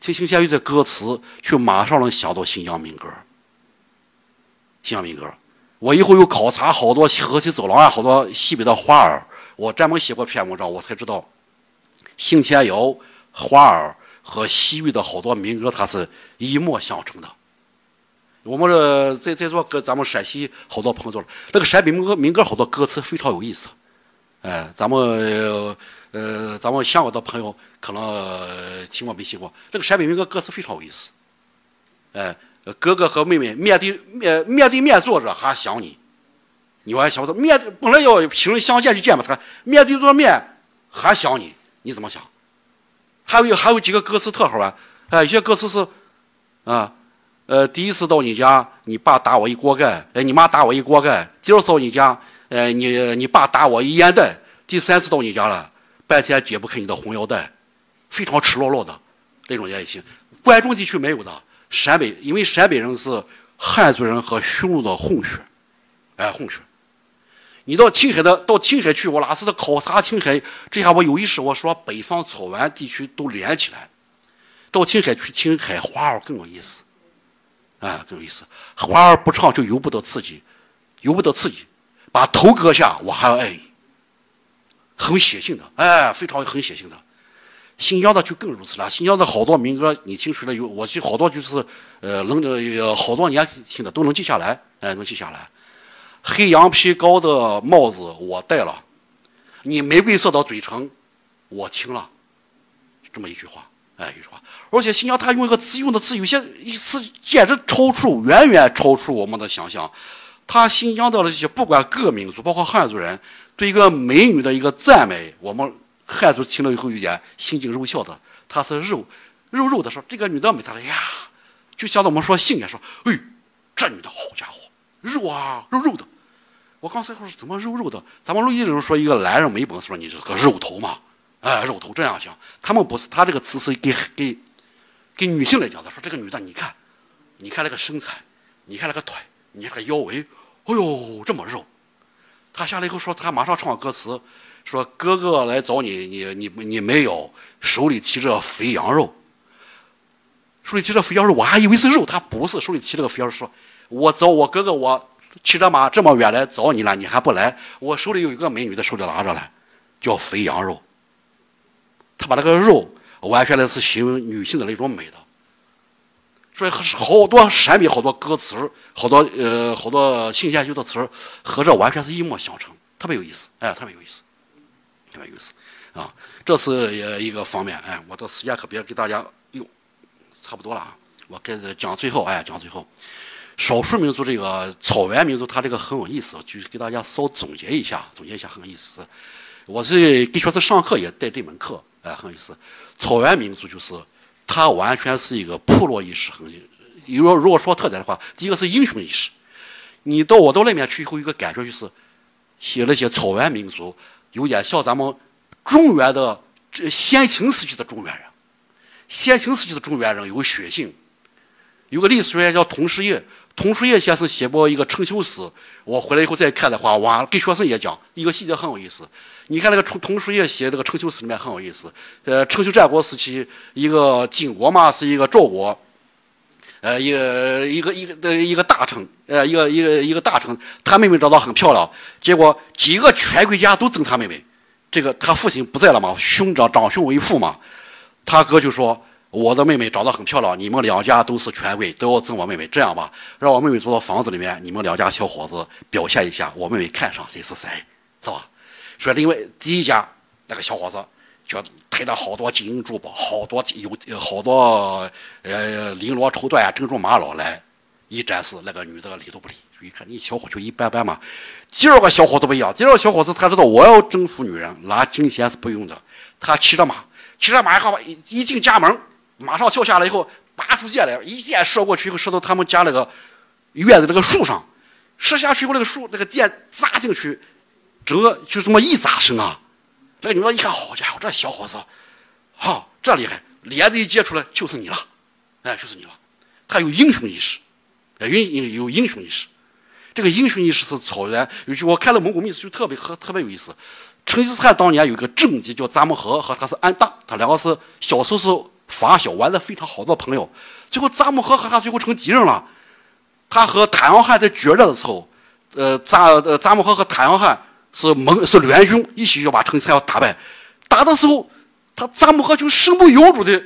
听《信县游》的歌词，却马上能想到新疆民歌。新疆民歌，我以后又考察好多河西走廊啊，好多西北的花儿。我专门写过篇文章，我才知道，行前谣、花儿和西域的好多民歌，它是一脉相承的。我们这在在座跟咱们陕西好多朋友，那个陕北民歌民歌好多歌词非常有意思。哎，咱们呃，咱们香港的朋友可能听过没听过？那个陕北民歌歌词非常有意思。哎，哥哥和妹妹面对面面对面坐着，还想你。你还想着面本来要平人相见就见嘛，他面对着面还想你，你怎么想？还有还有几个歌词特好玩，哎，有些歌词是啊，呃，第一次到你家，你爸打我一锅盖，哎，你妈打我一锅盖；第二次到你家，呃，你你爸打我一烟袋；第三次到你家了，半天解不开你的红腰带，非常赤裸裸的那种也行。关中地区没有的，陕北因为陕北人是汉族人和匈奴的混血，哎，混血。你到青海的，到青海去，我哪次的考察青海？这下我有意识，我说北方草原地区都连起来。到青海去，青海花儿更有意思，啊，更有意思。花儿不唱就由不得刺激，由不得刺激，把头割下我还要爱你，很写性的，哎，非常很写性的。新疆的就更如此了，新疆的好多民歌你听出来有，我记好多就是，呃，能呃好多年听的都能记下来，哎，能记下来。黑羊皮高的帽子我戴了，你玫瑰色的嘴唇我亲了，这么一句话，哎，一句话。而且新疆他用一个字，用的字有些意思简直超出，远远超出我们的想象。他新疆的那些不管各民族，包括汉族人，对一个美女的一个赞美，我们汉族听了以后有点心惊肉跳的。他是肉肉肉的说这个女的美，他说呀，就像我们说性也说，哎，这女的好家伙。肉啊，肉肉的。我刚才说怎么肉肉的？咱们录音人说一个男人没本事，说你是个肉头嘛？哎，肉头这样想。他们不是，他这个词是给给给女性来讲的，说这个女的，你看，你看那个身材，你看那个腿，你看那个腰围，哎呦，这么肉。他下来以后说，他马上唱歌词，说哥哥来找你，你你你没有，手里提着肥羊肉。手里提着肥羊肉，我还以为是肉，他不是手里提着个肥羊肉，说我找我哥哥，我骑着马这么远来找你了，你还不来？我手里有一个美女的手里拿着呢，叫肥羊肉。他把那个肉完全的是形容女性的那种美的，所以好多陕北好多歌词好多呃好多新鲜有的词和这完全是一脉相承，特别有意思，哎，特别有意思，特别有意思啊！这是一个方面，哎，我的时间可别给大家哟，差不多了啊，我跟讲最后，哎，讲最后，少数民族这个草原民族，它这个很有意思，就是给大家稍总结一下，总结一下很有意思。我是给学生上课也带这门课。哎，很有意思。草原民族就是，它完全是一个部落意识很有。如果如果说特点的话，第一个是英雄意识。你到我到那边去以后，一个感觉就是，写那些草原民族，有点像咱们中原的这先秦时期的中原人。先秦时期的中原人有血性。有个历史学家叫童世业，童书业先生写过一个春秋史。我回来以后再看的话，哇，给学生也讲一个细节很有意思。你看那个童童书业写这个春秋史里面很有意思。呃，春秋战国时期，一个晋国嘛是一个赵国，呃，一个一个一个的一个大臣，呃，一个一个一个大臣，他妹妹长得很漂亮，结果几个权贵家都争他妹妹。这个他父亲不在了嘛，兄长长兄为父嘛，他哥就说我的妹妹长得很漂亮，你们两家都是权贵，都要争我妹妹。这样吧，让我妹妹住到房子里面，你们两家小伙子表现一下，我妹妹看上谁是谁，是吧？说另外第一家那个小伙子，就抬着好多金银珠宝，好多有好多呃绫罗绸缎珍珠玛瑙来一展示，那个女的理都不理，一看你小伙就一般般嘛。第二个小伙子不一样，第二个小伙子他知道我要征服女人，拿金钱是不用的。他骑着马，骑着马以后一进家门，马上跳下来以后，拔出箭来，一箭射过去以后，射到他们家那个院子那个树上，射下去以后，那个树那个箭扎进去。整个就这么一砸声啊！那个女的一看，好家伙，这小伙子，哈，这厉害，连子一揭出来就是你了，哎，就是你了。他有英雄意识，哎，有有英雄意识。这个英雄意识是草原，尤其我看了蒙古秘史就特别和特别有意思。成吉思汗当年有一个政绩叫扎木合，和他是安大，他两个是小时候是发小，玩的非常好的朋友。最后扎木合和他最后成敌人了。他和坦阳汗在决战的时候，呃，扎呃扎木合和坦阳汗。是盟是联军一起要把成吉思汗打败，打的时候，他扎木合就身不由主的，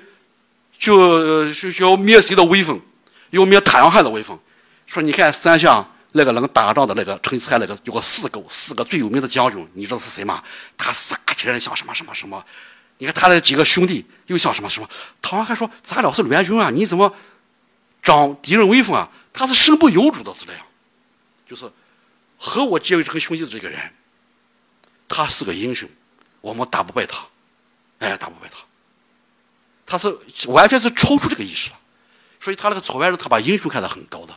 就就就要灭谁的威风，要灭太阳汗的威风。说你看三项那个能打仗的那个成吉思汗那个有个四狗，四个最有名的将军，你知道是谁吗？他杀起来像什么什么什么？你看他的几个兄弟又像什么什么？太阳汗说咱俩是联军啊，你怎么长敌人威风啊？他是身不由主的是这样，就是和我结为成兄弟的这个人。他是个英雄，我们打不败他，哎，打不败他。他是完全是超出这个意识了，所以他那个草原人，他把英雄看得很高的，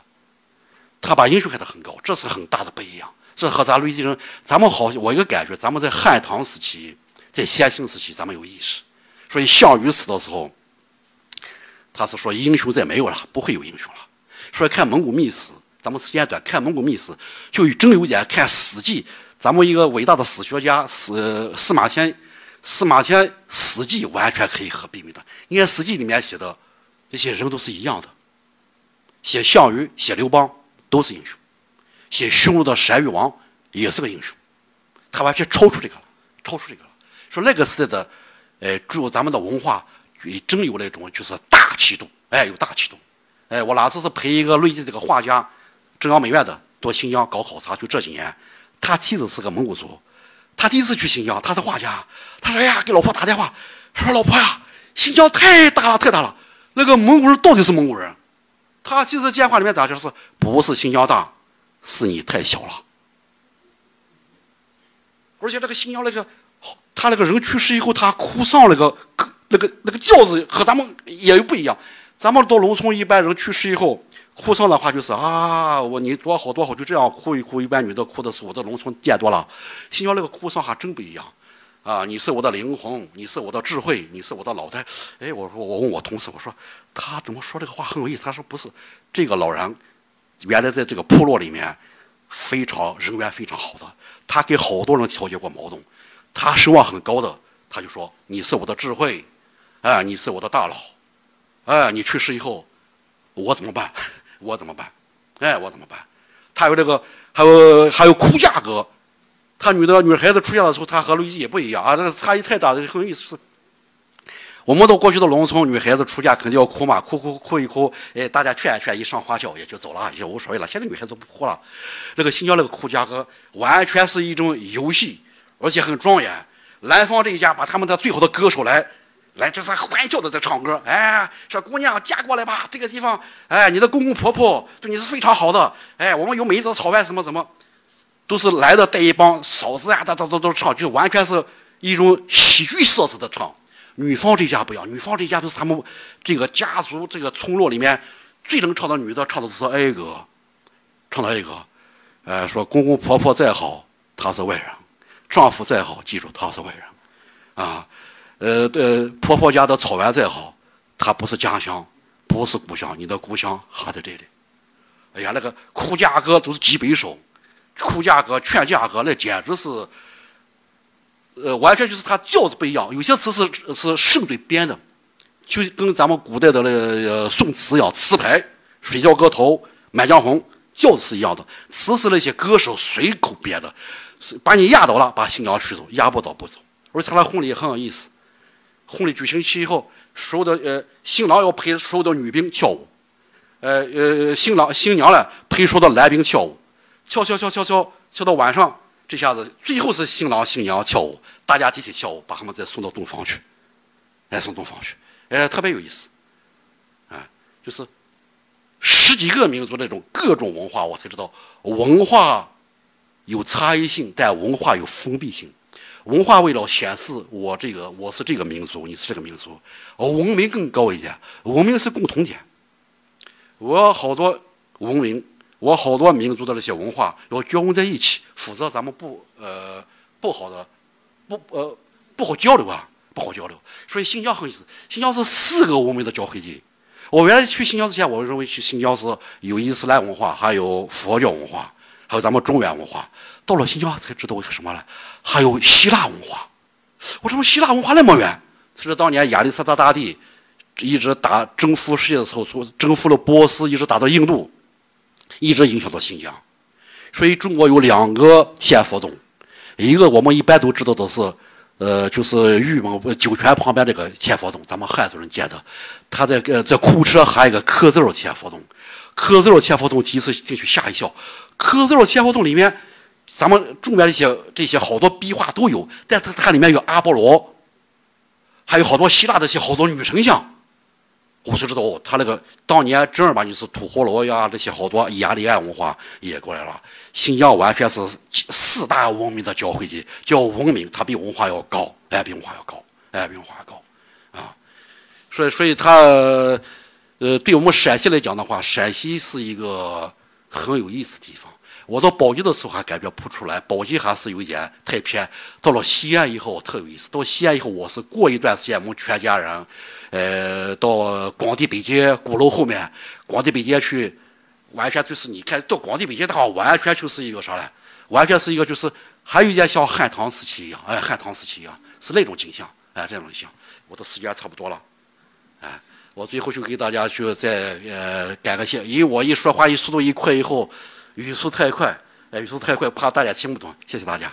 他把英雄看得很高，这是很大的不一样。这和咱雷击人，咱们好，我一个感觉，咱们在汉唐时期，在先秦时期，咱们有意识。所以项羽死的时候，他是说英雄再没有了，不会有英雄了。所以看蒙古秘史，咱们时间短，看蒙古秘史就真有点看史记。咱们一个伟大的史学家司司马迁，司马迁《史记》完全可以和媲美的。你看《史记》里面写的那些人都是一样的，写项羽、写刘邦都是英雄，写匈奴的单于王也是个英雄，他完全超出这个了，超出这个了。说那个时代的，呃，注咱们的文化真有那种就是大气度，哎，有大气度。哎，我哪次是陪一个内地这个画家，中央美院的到新疆搞考察，就这几年。他妻子是个蒙古族，他第一次去新疆，他是画家。他说：“哎呀，给老婆打电话，说老婆呀，新疆太大了，太大了。那个蒙古人到底是蒙古人？他其实电话里面咋就是不是新疆大，是你太小了。而且那个新疆那个，他那个人去世以后，他哭丧那个那个那个轿子和咱们也不一样。咱们到农村，一般人去世以后。”哭丧的话就是啊，我你多好多好，就这样哭一哭。一般女的哭的时候，我在农村见多了。新疆那个哭丧还真不一样，啊，你是我的灵魂，你是我的智慧，你是我的脑袋。哎，我说我问我同事，我说他怎么说这个话很有意思？他说不是，这个老人原来在这个部落里面非常人缘非常好的，他给好多人调解过矛盾，他声望很高的，他就说你是我的智慧，哎，你是我的大佬，哎，你去世以后我怎么办？我怎么办？哎，我怎么办？他有这个，还有还有哭嫁歌。他女的女孩子出嫁的时候，他和陆毅也不一样啊，那个差异太大，这个很有意思。我们到过去的农村，女孩子出嫁肯定要哭嘛，哭哭哭一哭，哎，大家劝一劝，一上花轿也就走了，也无所谓了。现在女孩子不哭了，那个新疆那个哭嫁歌完全是一种游戏，而且很庄严。男方这一家把他们的最好的歌手来，来就是欢笑的在唱歌，哎，说姑娘嫁过来吧，这个地方，哎，你的公公婆婆对你是非常好的，哎，我们有美丽的草原，什么什么。都是来的带一帮嫂子呀，都都都都唱，就完全是一种喜剧色彩的唱。女方这家不一样，女方这家都是他们这个家族这个村落里面最能唱的女的，唱的都是哀歌，唱的哀歌。呃，说公公婆婆再好，他是外人；丈夫再好，记住他是外人。啊，呃呃，婆婆家的草原再好，他不是家乡，不是故乡，你的故乡还在这里。哎呀，那个哭嫁歌都是几百首。哭嫁歌、劝嫁歌，那简直是，呃，完全就是他调子不一样。有些词是是圣对编的，就跟咱们古代的那个宋词一样，词牌《水调歌头》《满江红》调子是一样的，词是那些歌手随口编的，把你压倒了，把新娘娶走，压不倒不走。而且他的婚礼也很有意思，婚礼举行期以后，所有的呃新郎要陪所有的女兵跳舞，呃呃新郎新娘呢陪所有的男兵跳舞。跳跳跳跳跳跳到晚上，这下子最后是新郎新娘跳舞，大家集体跳舞，把他们再送到洞房去，哎，送洞房去，哎，特别有意思，啊，就是十几个民族这种各种文化，我才知道文化有差异性，但文化有封闭性。文化为了显示我这个我是这个民族，你是这个民族，文明更高一点，文明是共同点。我好多文明。我好多民族的那些文化要交融在一起，否则咱们不呃不好的不呃不好交流啊，不好交流。所以新疆很意思，新疆是四个文明的交汇地。我原来去新疆之前，我认为去新疆是有伊斯兰文化，还有佛教文化，还有咱们中原文化。到了新疆才知道是什么呢？还有希腊文化。我怎么希腊文化那么远？这是当年亚历山大大帝一直打征服世界的时候，从征服了波斯，一直打到印度。一直影响到新疆，所以中国有两个千佛洞，一个我们一般都知道的是，呃，就是玉门酒泉旁边这个千佛洞，咱们汉族人建的。他在呃在库车还有一个刻字儿千佛洞，刻字儿千佛洞第一次进去吓一跳。刻字儿千佛洞里面，咱们中原这些这些好多壁画都有，但它它里面有阿波罗，还有好多希腊的些好多女神像。我就知道，他那个当年正儿八经是吐火罗呀，这些好多亚利安文化也过来了。新疆完全是四大文明的交汇地，叫文明，它比文化要高，哎，比文化要高，哎，比文化高，啊，所以，所以它，呃，对我们陕西来讲的话，陕西是一个很有意思的地方。我到宝鸡的时候还感觉不出来，宝鸡还是有一点太偏。到了西安以后特有意思，到西安以后，我是过一段时间，我们全家人。呃，到广地北街鼓楼后面，广地北街去，完全就是你看到广地北街的话，完全就是一个啥嘞？完全是一个就是，还有一点像汉唐时期一样，哎，汉唐时期一样，是那种景象，哎，这种景象。我的时间差不多了，哎，我最后就给大家去再呃感个谢，因为我一说话一速度一快以后，语速太快，哎，语速太快，怕大家听不懂，谢谢大家。